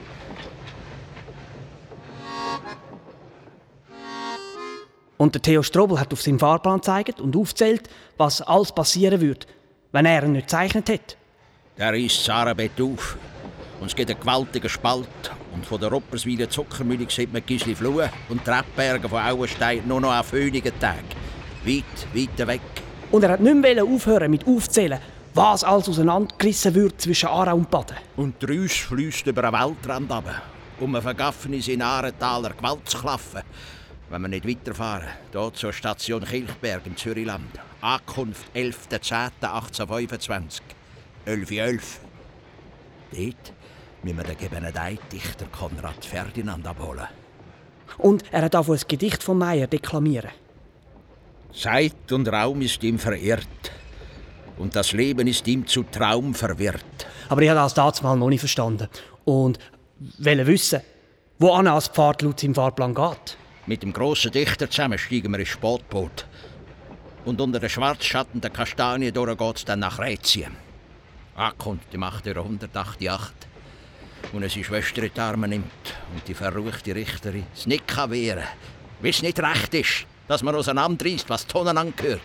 Und der Theo Strobel hat auf seinem Fahrplan gezeigt und aufzählt, was alles passieren würde, wenn er ihn nicht gezeichnet hätte. Der ist Zarabett auf, und es gibt einen gewaltigen Spalt. Und von der Ropperswiler Zuckermühle sieht man Gisli Flue und Treppberge von Auenstein nur noch an föhnigen Tagen. Weit, weit weg. Und er hat nicht mehr aufhören mit aufzählen, was alles auseinandergerissen wird zwischen Aarau und Baden. Und die Rüsch fließt über einen Waldrand runter, um ein Vergaffnis in Ahrentaler Gewalt zu klaffen. Wenn wir nicht weiterfahren, dort zur Station Kilchberg im Zürichland. Ankunft 11.10.1825. 11.11 11. Dort müssen wir den gegebenen Dichter Konrad Ferdinand abholen. Und er hat auch ein Gedicht von Meyer deklamieren. Zeit und Raum ist ihm verirrt und das Leben ist ihm zu Traum verwirrt. Aber ich habe das damals noch nicht verstanden und wollte wissen, wo Anna als Pfad laut seinem Fahrplan geht. Mit dem grossen Dichter zusammen steigen wir ins Spotboot. Und unter den Schwarzschatten der Kastanie durch geht's dann nach Rätien. Ankommt die Macht ihrer 188 und seine Schwester in die Arme nimmt und die verruchte Richterin es nicht kann wehren wie es nicht recht ist, dass man auseinanderreißt, was Tonnen angehört.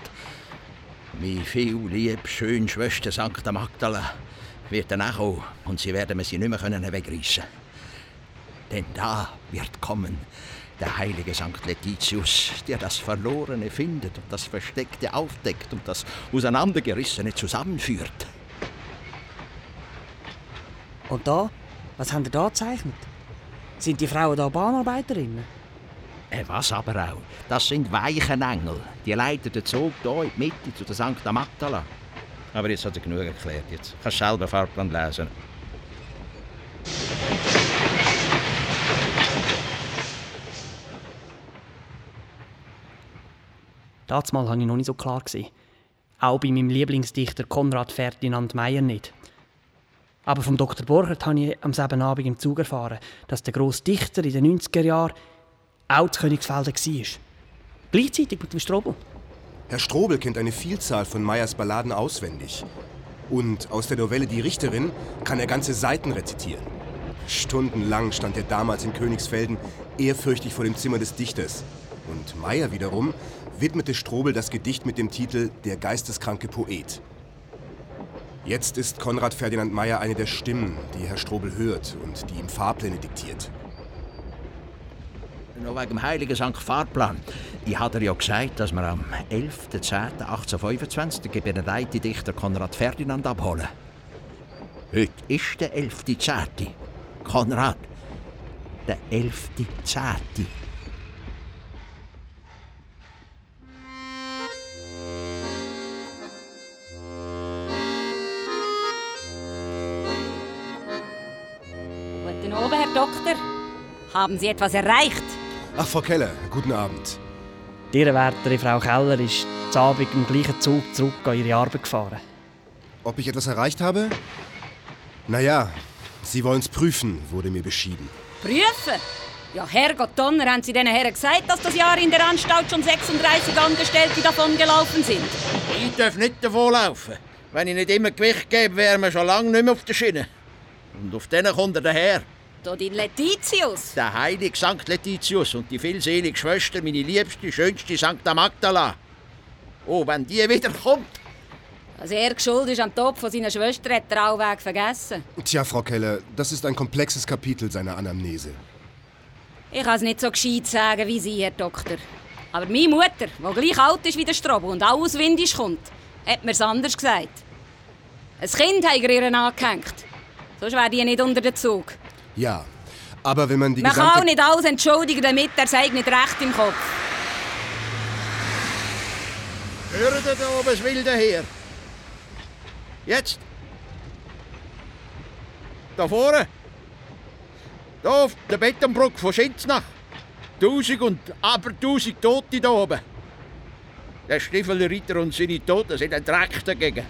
Wie viel lieb, schön Schwester St. Magdala wird dann auch kommen und sie werden sie nicht mehr wegreißen Denn da wird kommen der heilige St. Letitius, der das Verlorene findet und das Versteckte aufdeckt und das Auseinandergerissene zusammenführt. Und da? Was haben ihr da gezeichnet? Sind die Frauen da Bahnarbeiterinnen? Äh, was aber auch? Das sind Weichenengel. Die leiten den Zug hier in die Mitte zu der St. Magdala. Aber jetzt hat er genug erklärt. Jetzt kannst du selber Fahrplan lesen. Das Mal habe ich noch nicht so klar. Auch bei meinem Lieblingsdichter Konrad Ferdinand Meyer nicht. Aber vom Dr. Borchert habe ich am selben Abend im Zug erfahren, dass der grosse Dichter in den 90er Jahren auch zu Königsfelden war. Gleichzeitig mit dem Strobel. Herr Strobel kennt eine Vielzahl von Meyers Balladen auswendig. Und aus der Novelle Die Richterin kann er ganze Seiten rezitieren. Stundenlang stand er damals in Königsfelden ehrfürchtig vor dem Zimmer des Dichters. Und Meyer wiederum widmete Strobel das Gedicht mit dem Titel Der geisteskranke Poet. Jetzt ist Konrad Ferdinand Meyer eine der Stimmen, die Herr Strobel hört und die ihm Fahrpläne diktiert. Noch wegen dem heiligen St. Fahrplan. Ich hatte ja gesagt, dass wir am 11.10.1825 den Gebenedeite-Dichter Konrad Ferdinand abholen. Heute ist der 11.10. Konrad, der 11.10. haben Sie etwas erreicht? Ach, Frau Keller, guten Abend. Ihre Wärterin Frau Keller ist zu Abend im gleichen Zug zurück an ihre Arbeit gefahren. Ob ich etwas erreicht habe? Naja, Sie wollen es prüfen, wurde mir beschieden. Prüfen? Ja, Herrgott Donner, haben Sie den Herren gesagt, dass das Jahr in der Anstalt schon 36 Angestellte davon gelaufen sind? Ich darf nicht davonlaufen. Wenn ich nicht immer Gewicht gebe, wären wir schon lange nicht mehr auf der Schiene. Und auf denen kommt er daher. Da die Letitius. Der heilige St. Letitius und die vielselige Schwester, meine liebste, schönste St. Magdala. Oh, wenn die wiederkommt. Dass er schuld ist am Tod von seiner Schwester, hat er allweg vergessen. Tja, Frau Keller, das ist ein komplexes Kapitel seiner Anamnese. Ich kann es nicht so gescheit sagen wie Sie, Herr Doktor. Aber meine Mutter, die gleich alt ist wie der Strobel und auch auswindig kommt, hat mir es anders gesagt. Ein Kind hat ihr angehängt. Sonst wäre die nicht unter den Zug. Ja, aber wenn man die Man kann auch nicht alles entschuldigen damit, er sei nicht recht im Kopf. Hören Sie da oben das wilde her. Jetzt. Da vorne. Da auf der Betonbrücke von Schinznach. Tausend und aber tausend Tote da oben. Der Stiefelreiter und seine Toten sind ein Dreck dagegen.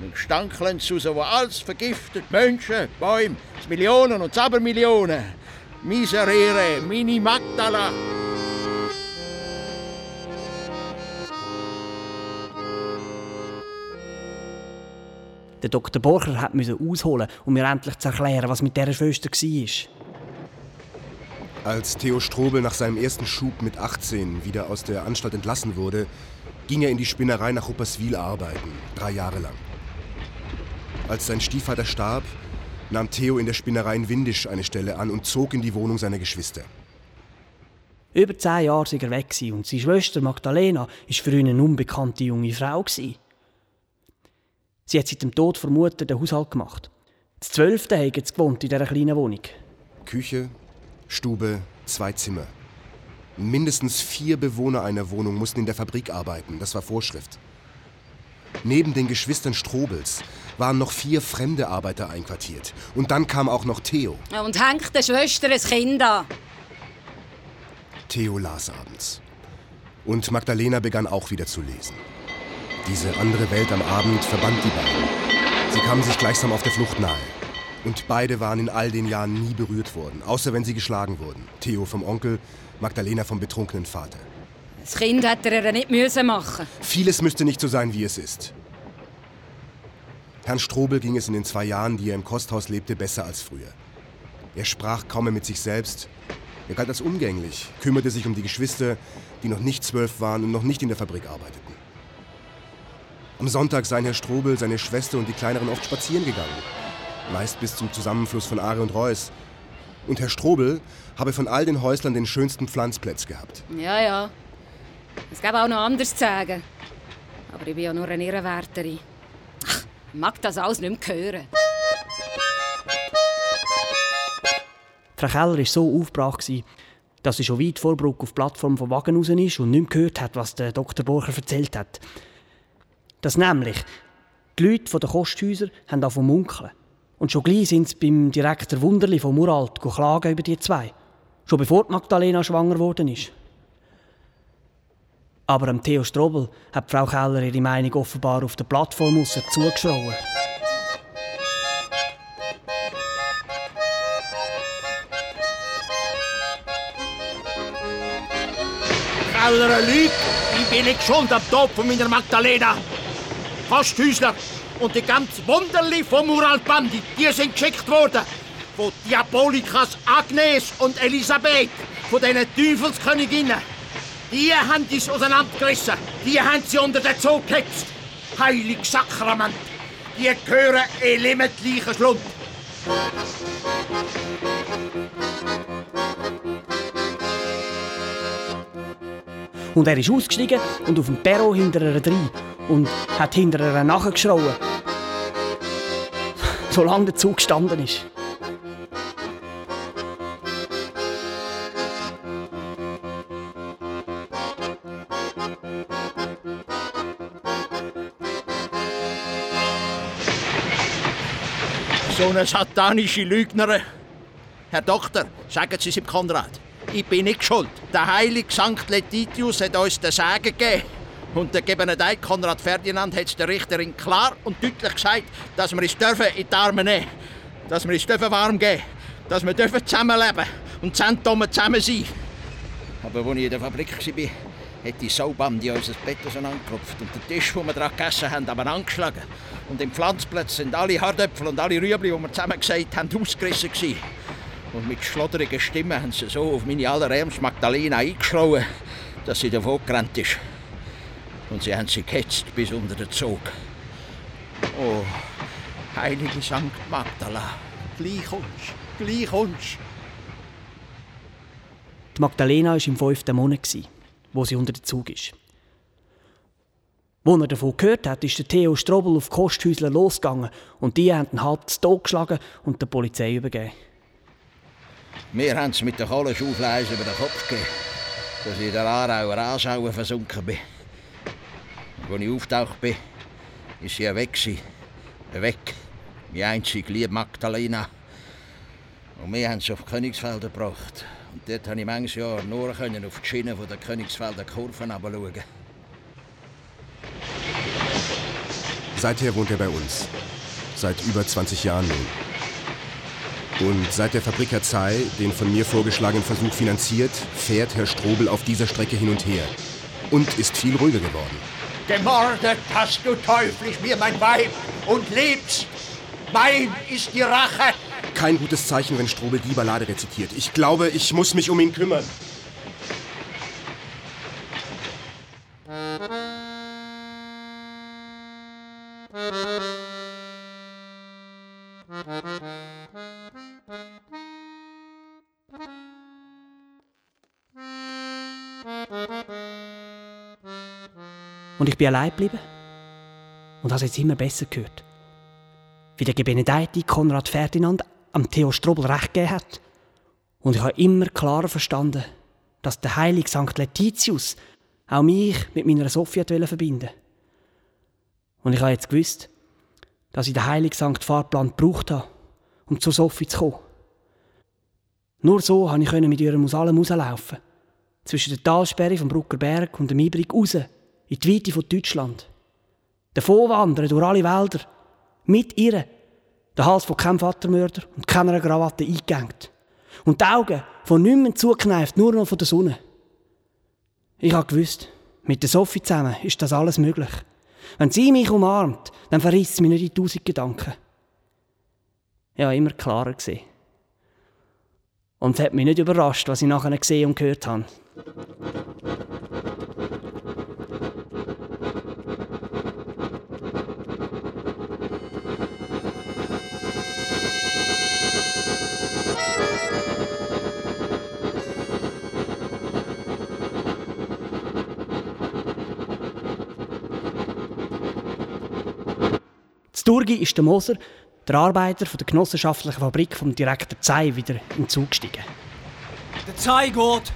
Und stankeln raus, wo alles vergiftet. Menschen, Bäume, Millionen und Abermillionen. Miserere, Mini Magdala. Der Dr. Borcher musste ausholen, um mir endlich zu erklären, was mit dieser Schwester war. Als Theo Strobel nach seinem ersten Schub mit 18 wieder aus der Anstalt entlassen wurde, ging er in die Spinnerei nach Rupperswil arbeiten, drei Jahre lang. Als sein Stiefvater starb, nahm Theo in der Spinnerei in Windisch eine Stelle an und zog in die Wohnung seiner Geschwister. Über zehn Jahre war er weg und seine Schwester Magdalena war für ihn eine unbekannte junge Frau. Sie hat seit dem Tod der Mutter den Haushalt gemacht. Das Zwölfte haben sie gewohnt in dieser kleinen Wohnung. Küche, Stube, zwei Zimmer. Mindestens vier Bewohner einer Wohnung mussten in der Fabrik arbeiten, das war Vorschrift. Neben den Geschwistern Strobels waren noch vier fremde Arbeiter einquartiert. Und dann kam auch noch Theo. Und hängt der Schwester ein Kind an. Theo las abends. Und Magdalena begann auch wieder zu lesen. Diese andere Welt am Abend verband die beiden. Sie kamen sich gleichsam auf der Flucht nahe. Und beide waren in all den Jahren nie berührt worden, außer wenn sie geschlagen wurden. Theo vom Onkel, Magdalena vom betrunkenen Vater. Das Kind hätte er nicht müssen machen. Vieles müsste nicht so sein, wie es ist. Herrn Strobel ging es in den zwei Jahren, die er im Kosthaus lebte, besser als früher. Er sprach kaum mehr mit sich selbst. Er galt als umgänglich, kümmerte sich um die Geschwister, die noch nicht zwölf waren und noch nicht in der Fabrik arbeiteten. Am Sonntag seien Herr Strobel, seine Schwester und die Kleineren oft spazieren gegangen. Meist bis zum Zusammenfluss von Aare und Reuss. Und Herr Strobel habe von all den Häuslern den schönsten Pflanzplätz gehabt. Ja, ja. Es gäbe auch noch anders zu sagen. Aber ich bin ja nur eine Ehrenwärterin. Mag das alles nicht mehr hören. Frau Keller war so aufgebracht, dass sie schon weit vor Bruck auf die Plattform vom Wagen raus ist und nicht mehr gehört hat, was der Dr. Borcher erzählt hat. Dass nämlich die Leute der Kosthäuser haben davon munkeln. Und schon gleich sind sie beim Direktor Wunderli von Muralt klagen über die zwei. Schon bevor Magdalena schwanger geworden ist. Aber dem Theo Strobel hat Frau Keller ihre Meinung offenbar auf der Plattform zugeschrauben. Keller lügt. Ich bin nicht schuld am Tod meiner Magdalena. Kasthäusler und die ganze Wunderli vom Muralbandi, die sind geschickt worden. Von Diabolikas Agnes und Elisabeth, von diesen Teufelsköniginnen. Die haben uns auseinandergerissen. Die haben sie unter den Zoo gehetzt. Heilig Sakrament. Die gehören elementlichen Schlund. Und er ist ausgestiegen und auf dem Perro hinter ihr rein und hat hinter ihr nachgeschrauen. Solange der Zug gestanden ist. So eine satanische Lügnerin. Herr Doktor, sagen Sie es dem Konrad. Ich bin nicht schuld. Der heilige Sankt Letitius hat uns den Segen gegeben. Und der Gebenedei Konrad Ferdinand hat der Richterin klar und deutlich gesagt, dass wir uns dürfen in die Arme nehmen Dass wir uns dürfen warm geben Dass wir dürfen zusammenleben und Zentome zusammen sein. Aber als ich in der Fabrik war, hat die Saubande unser Bett angeklopft und den Tisch, wo wir dran gegessen haben, aber angeschlagen. Und im Pflanzplatz sind alle Hardöpfel und alle Rüebli, die wir zusammen gesagt haben, ausgerissen gewesen. Und mit schlodderiger Stimme haben sie so auf meine allerärmste Magdalena eingeschlagen, dass sie davon gerannt ist. Und sie haben sie gehetzt bis unter den Zug. Oh, heilige Sankt Magdala, gleich uns, gleich uns. Die Magdalena war im fünften Monat, wo sie unter den Zug ist. Als er davon gehört hat, ist der Theo Strobel auf die Kosthäusler losgegangen und die haben ihn halb zu geschlagen und der Polizei übergeben. Wir haben es mit der Kohlenschaufeleisen über den Kopf gegeben, dass ich in der Aarauer Aasauer versunken bin. Als ich auftaucht bin, ist sie weg. Weg. Meine einzige liebe Magdalena. Und wir haben sie auf Königsfelder gebracht. Und dort konnte ich manches Jahr nur auf die Schiene der Königsfelder Kurven schauen. Seither wohnt er bei uns. Seit über 20 Jahren nun. Und seit der Fabriker Zei den von mir vorgeschlagenen Versuch finanziert, fährt Herr Strobel auf dieser Strecke hin und her. Und ist viel ruhiger geworden. Gemordet hast du teuflisch mir mein Weib und lebst. Mein ist die Rache. Kein gutes Zeichen, wenn Strobel die Ballade rezitiert. Ich glaube, ich muss mich um ihn kümmern. Und ich bin allein geblieben und habe es jetzt immer besser gehört. Wie der Gebenedeite Konrad Ferdinand am Theo Strobel recht gegeben hat. Und ich habe immer klarer verstanden, dass der heilige St. Letitius auch mich mit meiner Sophie verbinden Und ich habe jetzt gewusst, dass ich den heiligen St. Fahrplan gebraucht habe, um zur Sophie zu kommen. Nur so konnte ich mit ihr aus allem rauslaufen. Zwischen der Talsperre vom Bruckerberg und dem Ibrig raus in die Weite von Deutschland. Davon wandern durch alle Wälder. Mit ihr. Der Hals von keinem Vatermörder und keiner Krawatte eingehängt. Und die Augen von niemandem zugekneift, nur noch von der Sonne. Ich habe gewusst, mit der Sophie zusammen ist das alles möglich. Wenn sie mich umarmt, dann verrisst sie mich nicht in tausend Gedanken. Ich habe immer klarer gesehen. Und es hat mich nicht überrascht, was ich nachher gesehen und gehört habe. Sturgi ist der Moser, der Arbeiter von der genossenschaftlichen Fabrik vom Direktor Zei, wieder in Zug gestiegen. Der Zei geht.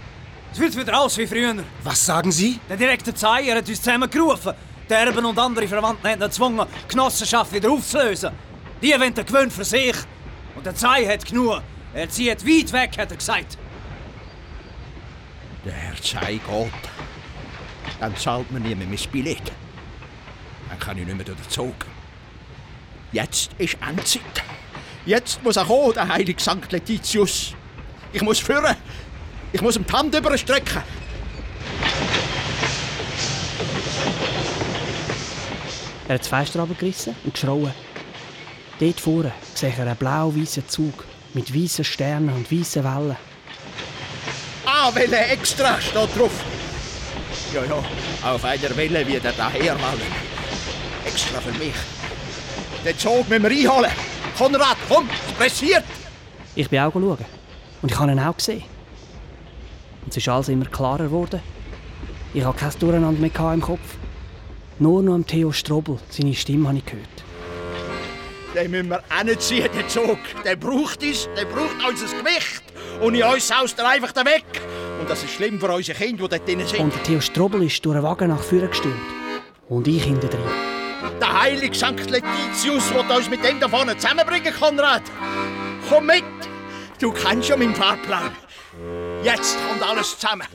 Es wird wieder aus wie früher. Was sagen Sie? Der Direktor Zei er hat uns zusammengerufen. Die Erben und andere Verwandten haben ihn gezwungen, die Genossenschaft wieder aufzulösen. Die wollen er gewöhnt für sich. Und der Zei hat genug. Er zieht weit weg, hat er gesagt. Der Herr Zei geht. Dann zahlt mir niemand mein Billett. Dann kann ich nicht mehr durch den Zug. Jetzt ist Endzeit. Jetzt muss er kommen, der heilige St. Letitius. Ich muss führen. Ich muss ihm die Hand überstrecken. Er hat das Fenster runtergerissen und geschrauen. Dort vorne sehe ich einen blau-weißen Zug mit weißen Sternen und weißen Wellen. Ah, Welle extra steht drauf. Ja, ja, auf einer Welle wie der daherwallen. Extra für mich. Den Zug müssen wir einholen. Konrad, komm, es pressiert. Ich bin auch schauen. Und ich habe ihn auch gesehen. Und es ist alles immer klarer geworden. Ich habe kein Durcheinander mehr im Kopf. Nur noch am Theo Strobel, seine Stimme habe ich gehört. Den müssen wir hinziehen, den Zug. Der braucht uns, der braucht unser Gewicht. Und in uns saust er einfach weg. Und das ist schlimm für unsere Kinder, die dort drin sind. Und der Theo Strobel ist durch den Wagen nach vorne gestürmt. Und ich hinter drin. Der heilige St. Letitius wird uns mit dem da vorne zusammenbringen, Konrad. Komm mit. Du kennst ja meinen Fahrplan. Jetzt kommt alles zusammen.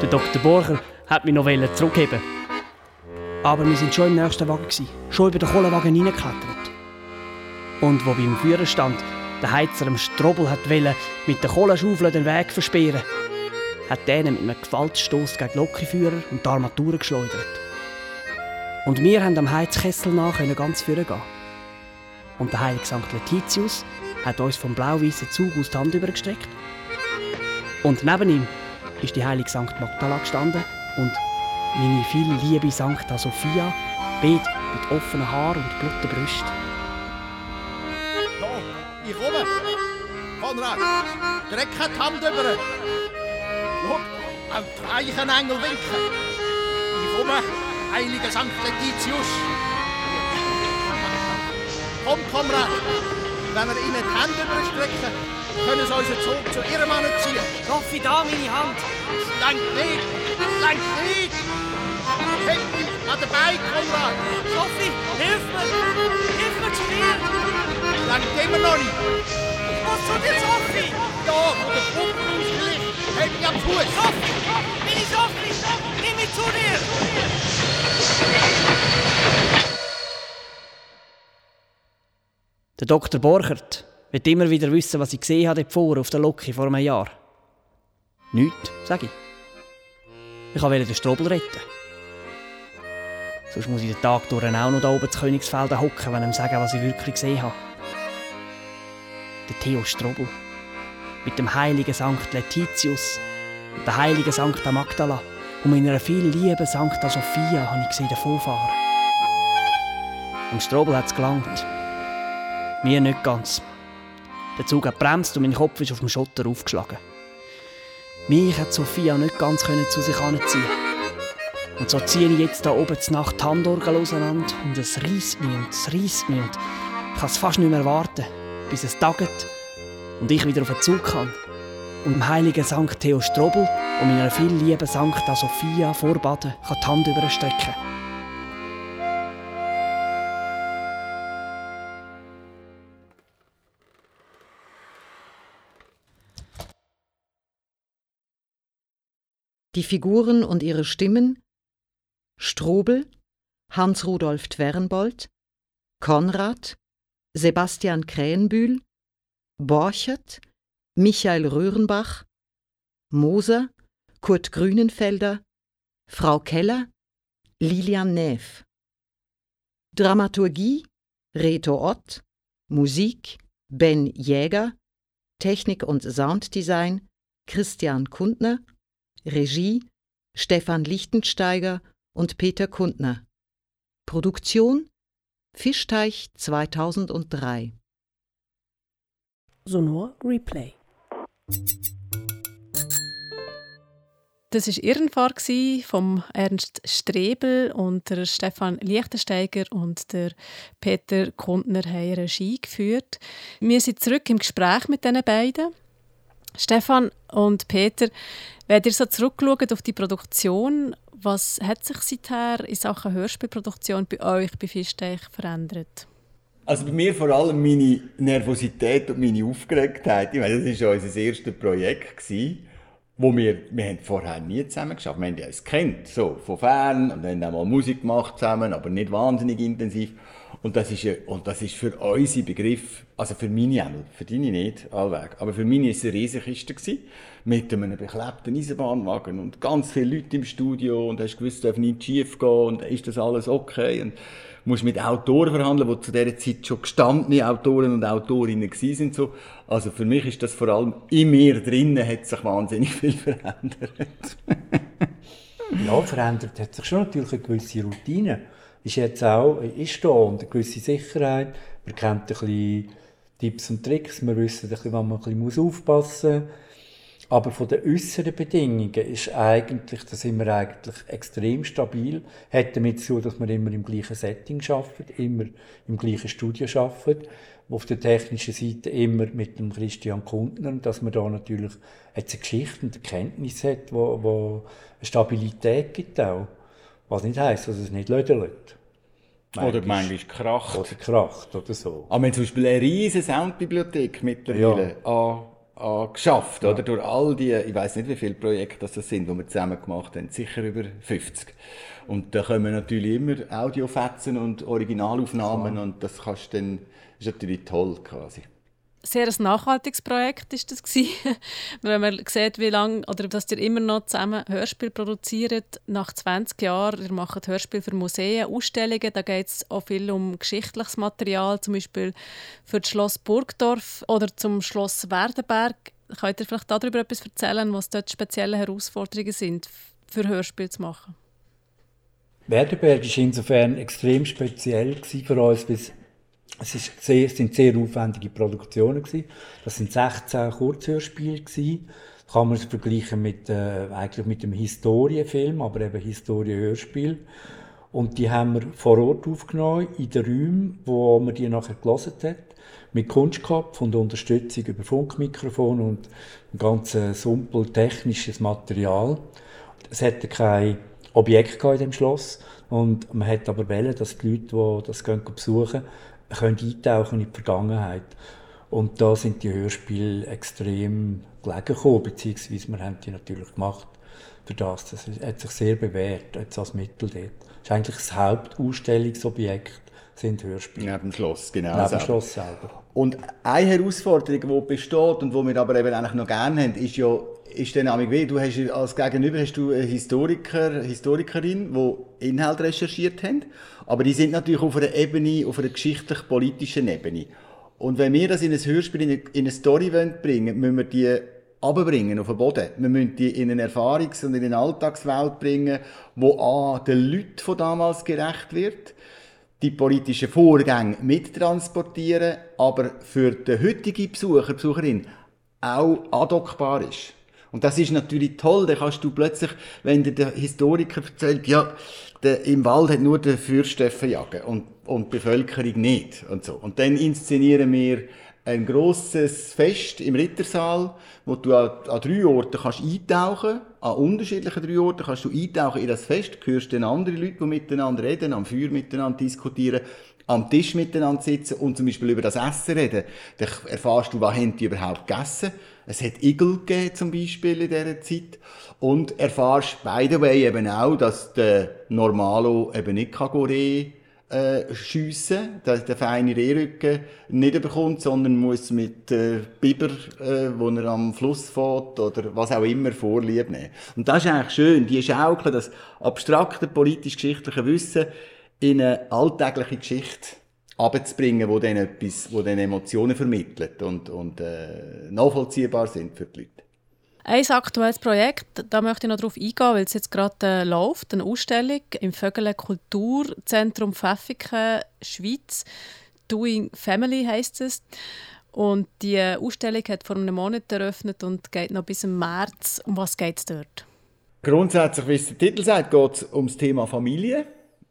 Der Dr. Borcher hat mich noch zurückgeben. Aber wir sind schon im nächsten Wagen, schon über den Kohlewagen hineingeklettert. Und wo beim Führer stand, der Heizer am Strobel hat wollte, mit der Kohlenschaufel den Weg versperren, hat der mit einem Gewaltstoß gegen Lokführer und die Armaturen geschleudert. Und wir haben am Heizkessel nach ganz vorne gehen. Und der heilige St. Letitius hat uns vom blau-weißen Zug aus die Hand übergestreckt. Und neben ihm ist die heilige St. Magdala gestanden und meine viel liebe St. Sophia, beide mit offenen Haaren und blutigen Brüsten. Da, ich komme. Konrad, streck die Hand über. Schau, auch die Eichenengel winken. Ich komme heiliger St. Letitius. Komm, Komrad, wenn wir ihnen die Hände überstrecken, können sie unseren Zug zu ihrem Mann ziehen. Sophie, da meine Hand. Lenk nicht, lenk nicht. Halt mich an den Beinen, Konrad. Sophie, hilf mir, hilf mir zu mir. Lenkt immer noch nicht. Ich muss zu dir, Sophie. Da, wo der Pumpen ausgelegt. Halt mich am Fuß. Sophie, meine Sophie, nimm mich zu dir. Der Dr. Borchert wird immer wieder wissen, was ich gesehen habe vor auf der Locke vor einem Jahr. Nichts, sage ich. Ich wollte den Strobel retten. Sonst muss ich den Tag durch auch noch da oben zu Königsfelden hocken, wenn ich ihm sagen, was ich wirklich gesehen habe. Der Theo Strobel. Mit dem heiligen Sankt Letitius und der heiligen Sankt Magdala und meiner viel lieben Sankt Sophia habe ich gesehen davonfahren. Am Strobel hat es gelangt. Mir nicht ganz. Der Zug hat bremst und mein Kopf ist auf dem Schotter aufgeschlagen. Mich hat Sophia nicht ganz zu sich anziehen. Und so ziehe ich jetzt da oben die Nacht die Handorgel auseinander und es reißt mich und es reißt mich und ich kann es fast nicht mehr warten, bis es taget und ich wieder auf den Zug kann. Und dem heiligen Sankt Theo Strobel und meiner viel lieben Sankt Sophia vorbaden kann die Hand überstrecken. Die Figuren und ihre Stimmen Strobel, Hans-Rudolf Twernbold, Konrad, Sebastian Krähenbühl, Borchert, Michael Röhrenbach, Moser, Kurt Grünenfelder, Frau Keller, Lilian Neff. Dramaturgie Reto Ott, Musik Ben Jäger, Technik und Sounddesign Christian Kundner, Regie Stefan Lichtensteiger und Peter Kundner. Produktion Fischteich 2003. Sonor Replay. Das war Irrenfahrt von Ernst Strebel und der Stefan Lichtensteiger und der Peter Kundner haben Regie geführt. Wir sind zurück im Gespräch mit diesen beiden. Stefan und Peter, wenn ihr so zurückschaut auf die Produktion, was hat sich seither in Sachen Hörspielproduktion bei euch bei Fischteich verändert? Also bei mir vor allem meine Nervosität und meine Aufgeregtheit. Ich meine, das war unser erstes Projekt. Gewesen wo wir, wir haben vorher nie zusammen geschafft. Wir haben ja uns kennt, so, von fern, und haben auch mal Musik gemacht zusammen, aber nicht wahnsinnig intensiv. Und das ist, und das ist für unsere Begriff, also für meine auch, für deine nicht, allweg, aber für meine war es eine Riesenkiste gewesen, mit einem beklebten Eisenbahnwagen und ganz viele Leute im Studio und hast gewusst, darf nicht schief gehen und ist das alles okay und musst mit Autoren verhandeln, die zu dieser Zeit schon gestandene Autoren und Autorinnen sind so. Also für mich ist das vor allem in mir drinnen hat sich wahnsinnig viel verändert. ja, verändert hat sich schon natürlich eine gewisse Routine. Ist jetzt auch, ist da und eine gewisse Sicherheit. Man kennt ein bisschen Tipps und Tricks, wir wissen wann man ein bisschen aufpassen muss. Aber von den äußeren Bedingungen ist eigentlich, da sind wir eigentlich extrem stabil. Hat damit zu dass wir immer im gleichen Setting arbeiten, immer im gleichen Studio arbeiten. Auf der technischen Seite immer mit dem Christian Kundner, dass man da natürlich jetzt eine Geschichte und eine Kenntnis hat, wo, wo eine Stabilität gibt auch. Was nicht heisst, dass es nicht lödelt. Oder manchmal kracht. Oder kracht oder so. Aber wir haben zum Beispiel eine riesige Soundbibliothek mittlerweile ja geschafft, ja. oder? Durch all die, ich weiß nicht, wie viele Projekte das sind, die wir zusammen gemacht haben, sicher über 50. Und da kommen natürlich immer Audiofetzen und Originalaufnahmen ja. und das kannst dann, ist natürlich toll quasi sehr ein nachhaltiges Projekt ist das wenn man sieht, wie lange oder dass ihr immer noch zusammen Hörspiel produziert nach 20 Jahren. Ihr macht Hörspiel für Museen, Ausstellungen. Da geht es auch viel um geschichtliches Material, zum Beispiel für das Schloss Burgdorf oder zum Schloss Werdenberg. Könnt ihr vielleicht darüber etwas erzählen, was dort spezielle Herausforderungen sind, für Hörspiel zu machen? Werdenberg war insofern extrem speziell für uns, weil es ist sehr, sind sehr aufwendige Produktionen gewesen. Das sind 16 Kurzhörspiele gewesen. Kann man es vergleichen mit, äh, eigentlich mit einem Historienfilm, aber eben Historienhörspiel. Und die haben wir vor Ort aufgenommen, in den Räumen, wo man die nachher gelesen hat. Mit Kunstkopf und Unterstützung über Funkmikrofon und ein ganz simpel technisches Material. Es hatte kein Objekt in dem Schloss. Und man hat aber wählen, dass die Leute, die das besuchen, können eintauchen in die Vergangenheit. Und da sind die Hörspiele extrem gelegen gekommen, beziehungsweise wir haben die natürlich gemacht für das. Das hat sich sehr bewährt, jetzt als Mittel dort. Das ist eigentlich das Hauptausstellungsobjekt, sind Hörspiele. Neben dem Schloss, genau. Neben dem Schloss selber. Und eine Herausforderung, die besteht und die wir aber eben eigentlich noch gerne haben, ist ja, ist dann auch wie, du hast als Gegenüber hast du eine Historiker, Historikerin, die Inhalt recherchiert haben aber die sind natürlich auf einer Ebene, auf einer geschichtlich-politischen Ebene. Und wenn wir das in ein Hörspiel, in eine, in eine Story bringen müssen wir die abbringen auf den Boden. Wir müssen die in eine Erfahrungs- und in eine Alltagswelt bringen, wo an den Leuten von damals gerecht wird, die politischen Vorgänge mittransportieren, aber für den heutigen Besucher, Besucherin auch adokbar ist. Und das ist natürlich toll, da kannst du plötzlich, wenn dir der Historiker erzählt, ja, der, im Wald hat nur der Fürsteffen jagen und, und die Bevölkerung nicht und so. Und dann inszenieren wir ein grosses Fest im Rittersaal, wo du an, an drei Orten kannst eintauchen an unterschiedlichen drei Orten kannst du eintauchen in das Fest, hörst dann andere Leute, die miteinander reden, am Feuer miteinander diskutieren, am Tisch miteinander sitzen und zum Beispiel über das Essen reden. Dann erfährst du, was haben die überhaupt gegessen. Es hat Igel gegeben, zum Beispiel in dieser Zeit. Und erfährst, by the way, eben auch, dass der Normalo eben nicht kann äh, schiessen, dass der feine Rehrücken nicht bekommt, sondern muss mit äh, Biber, äh, wo er am Fluss fährt oder was auch immer vorlieb nehmen. Und das ist eigentlich schön, die schaukeln das abstrakte politisch-geschichtliche Wissen in eine alltägliche Geschichte abzubringen, wo dann etwas, wo dann Emotionen vermittelt und, und äh, nachvollziehbar sind für die Leute. Ein aktuelles Projekt, da möchte ich noch darauf eingehen, weil es jetzt gerade äh, läuft, eine Ausstellung im Vögele Kulturzentrum Pfäffiken, Schweiz. Doing Family heißt es. Und die Ausstellung hat vor einem Monat eröffnet und geht noch bis im März. Um was geht es dort? Grundsätzlich, wie es der Titel sagt, geht es um das Thema Familie.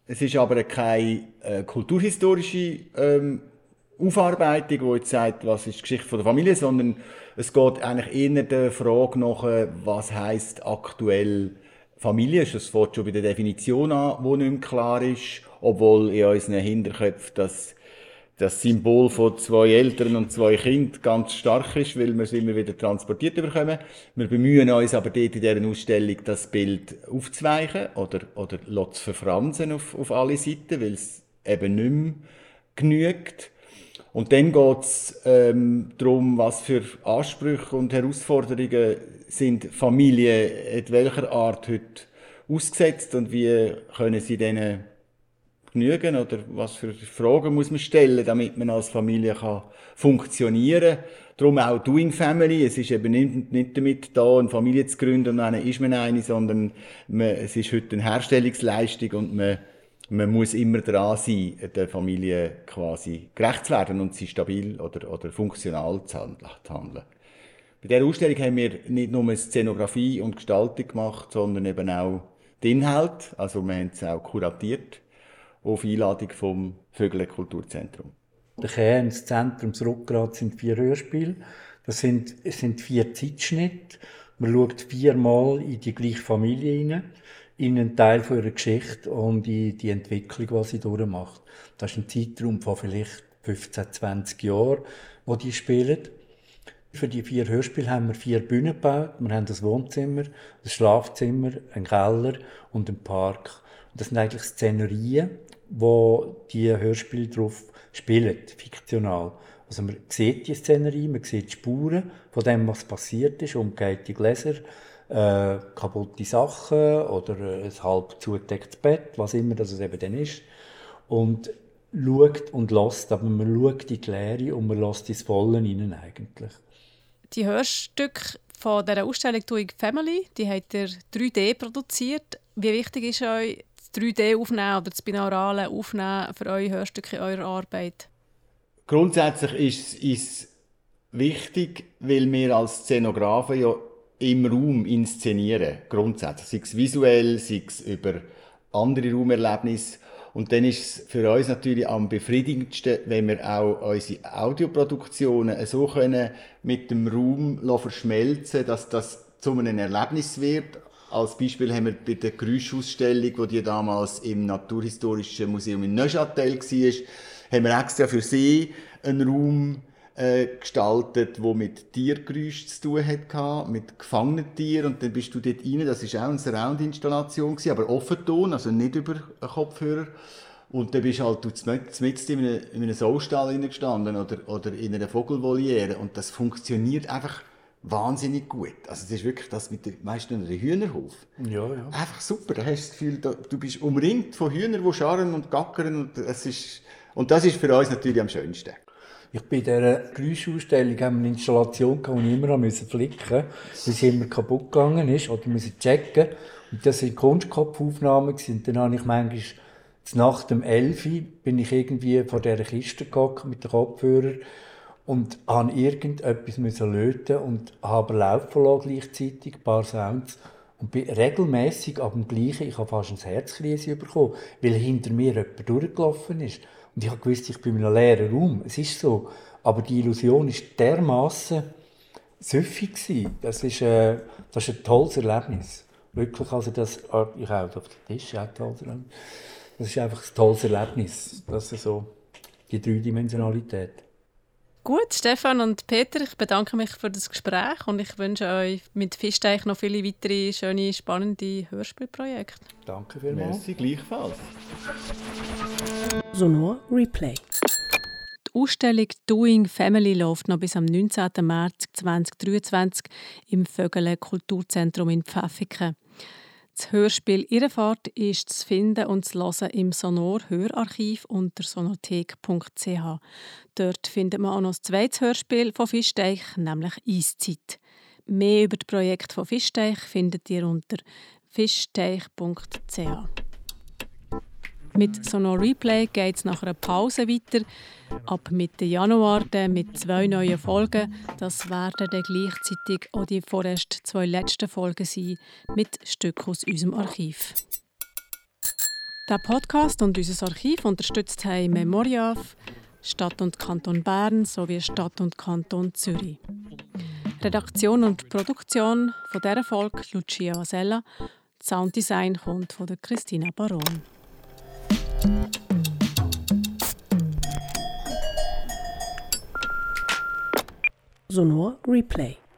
Es ist aber keine äh, kulturhistorische ähm, Aufarbeitung, die jetzt sagt, was ist die Geschichte der Familie, sondern es geht eigentlich eher der Frage nach, äh, was heißt aktuell Familie. Das fängt schon bei der Definition an, die nicht mehr klar ist, obwohl in unseren Hinterköpfen das, das Symbol von zwei Eltern und zwei Kindern ganz stark ist, weil wir es immer wieder transportiert bekommen. Wir bemühen uns aber dort in dieser Ausstellung, das Bild aufzuweichen oder, oder zu verfransen auf, auf alle Seiten, weil es eben nicht mehr genügt. Und dann geht es ähm, darum, was für Ansprüche und Herausforderungen sind Familien in welcher Art heute ausgesetzt und wie können sie denen genügen oder was für Fragen muss man stellen, damit man als Familie kann funktionieren kann. Darum auch Doing Family. Es ist eben nicht, nicht damit da, eine Familie zu gründen und dann ist man eine, sondern man, es ist heute eine Herstellungsleistung und man man muss immer dran sein, der Familie quasi gerecht zu werden und sie stabil oder, oder funktional zu handeln. Bei dieser Ausstellung haben wir nicht nur Szenografie und Gestaltung gemacht, sondern eben auch den Inhalt. Also wir haben es auch kuratiert auf Einladung vom Vögele Kulturzentrum. Der Kern, das Zentrum, das Rückgrat sind vier Hörspiele. Das sind, sind vier Zeitschnitte. Man schaut viermal in die gleiche Familie hinein in einen Teil von ihrer Geschichte und in die Entwicklung, die sie durchmacht. Das ist ein Zeitraum von vielleicht 15, 20 Jahren, wo die spielen. Für die vier Hörspiele haben wir vier Bühnen gebaut. Wir haben das Wohnzimmer, das Schlafzimmer, einen Keller und einen Park. Und das sind eigentlich Szenerien, wo die Hörspiele drauf spielen, fiktional. Also man sieht die Szenerie, man sieht die Spuren von dem, was passiert ist, umgekehrte Gläser, äh, kaputte Sachen oder ein halb zugedecktes Bett, was immer das eben dann ist. Und schaut und lässt, aber man schaut in die Leere und man lässt ins Vollen hinein eigentlich. Die Hörstücke von dieser Ausstellung «Doing Family», die habt ihr 3D produziert. Wie wichtig ist euch das 3D-Aufnehmen oder das binaurale Aufnehmen für eure Hörstücke in eurer Arbeit? Grundsätzlich ist es wichtig, weil wir als Szenografen ja im Raum inszenieren, grundsätzlich. Sei es visuell, sei es über andere Raumerlebnisse. Und dann ist es für uns natürlich am befriedigendsten, wenn wir auch unsere Audioproduktionen so können mit dem Raum verschmelzen dass das zu einem Erlebnis wird. Als Beispiel haben wir bei der Geräuschausstellung, die damals im Naturhistorischen Museum in Neuchâtel war, haben wir extra für sie einen Raum äh, gestaltet, wo mit Tiergeräusch zu tun hat, mit gefangenen Tieren. Und dann bist du dort rein. Das war auch eine Surround-Installation, aber Offenton, also nicht über einen Kopfhörer. Und dann bist du halt mit in einem, in einem Saustall gestanden oder, oder in einer Vogelvoliere. Und das funktioniert einfach wahnsinnig gut. Also es ist wirklich das mit der, weißt du, einem Hühnerhof. Ja, ja. Einfach super. Da hast du das Gefühl, da, du bist umringt von Hühnern, die scharren und gackern. Und, es ist, und das ist für uns natürlich am schönsten. Ich bei dieser Geräuschausstellung eine Installation die ich immer musste flicken musste, weil sie immer kaputt gegangen ist oder musste checken. Und das waren Kunstkopfaufnahmen. Und dann habe ich manchmal nach dem Elfi bin ich irgendwie vor dieser Kiste gegangen mit den Kopfhörern und habe irgendetwas müssen löten und habe laufen lassen gleichzeitig, ein paar Sounds. Und bin regelmässig ab dem Gleichen, ich habe fast ein Herzkrise bekommen, weil hinter mir jemand durchgelaufen ist. Und ich habe gewusst, ich bin in einem leeren Raum. Es ist so. Aber die Illusion war dermaßen süffig Das ist, äh, das ist ein tolles Erlebnis. Wirklich, also das, äh, ich auch auf dem Tisch, auch tolles Erlebnis. Das ist einfach ein tolles Erlebnis. Das ist so die Dreidimensionalität. Gut, Stefan und Peter, ich bedanke mich für das Gespräch und ich wünsche euch mit Fischteich noch viele weitere schöne, spannende Hörspielprojekte. Danke vielmals. Merci, gleichfalls. Sonor Replay. Die Ausstellung Doing Family läuft noch bis am 19. März 2023 im Vögele Kulturzentrum in Pfäffiken. Das Hörspiel Irrefahrt ist zu finden und zu hören im Sonor Hörarchiv unter sonothek.ch. Dort findet man auch noch das zweite Hörspiel von Fischteich, nämlich Eiszeit. Mehr über das Projekt von Fischteich findet ihr unter fischteich.ch. Mit Sonor Replay geht es nach einer Pause weiter. Ab Mitte Januar dann mit zwei neuen Folgen. Das werden dann gleichzeitig auch die vorerst zwei letzten Folgen sein, mit Stücken aus unserem Archiv. Der Podcast und unser Archiv unterstützt haben Memoriaf, Stadt und Kanton Bern sowie Stadt und Kanton Zürich. Redaktion und Produktion von dieser Folge Lucia Vasella. Sounddesign kommt von Christina Baron. Sonor Replay.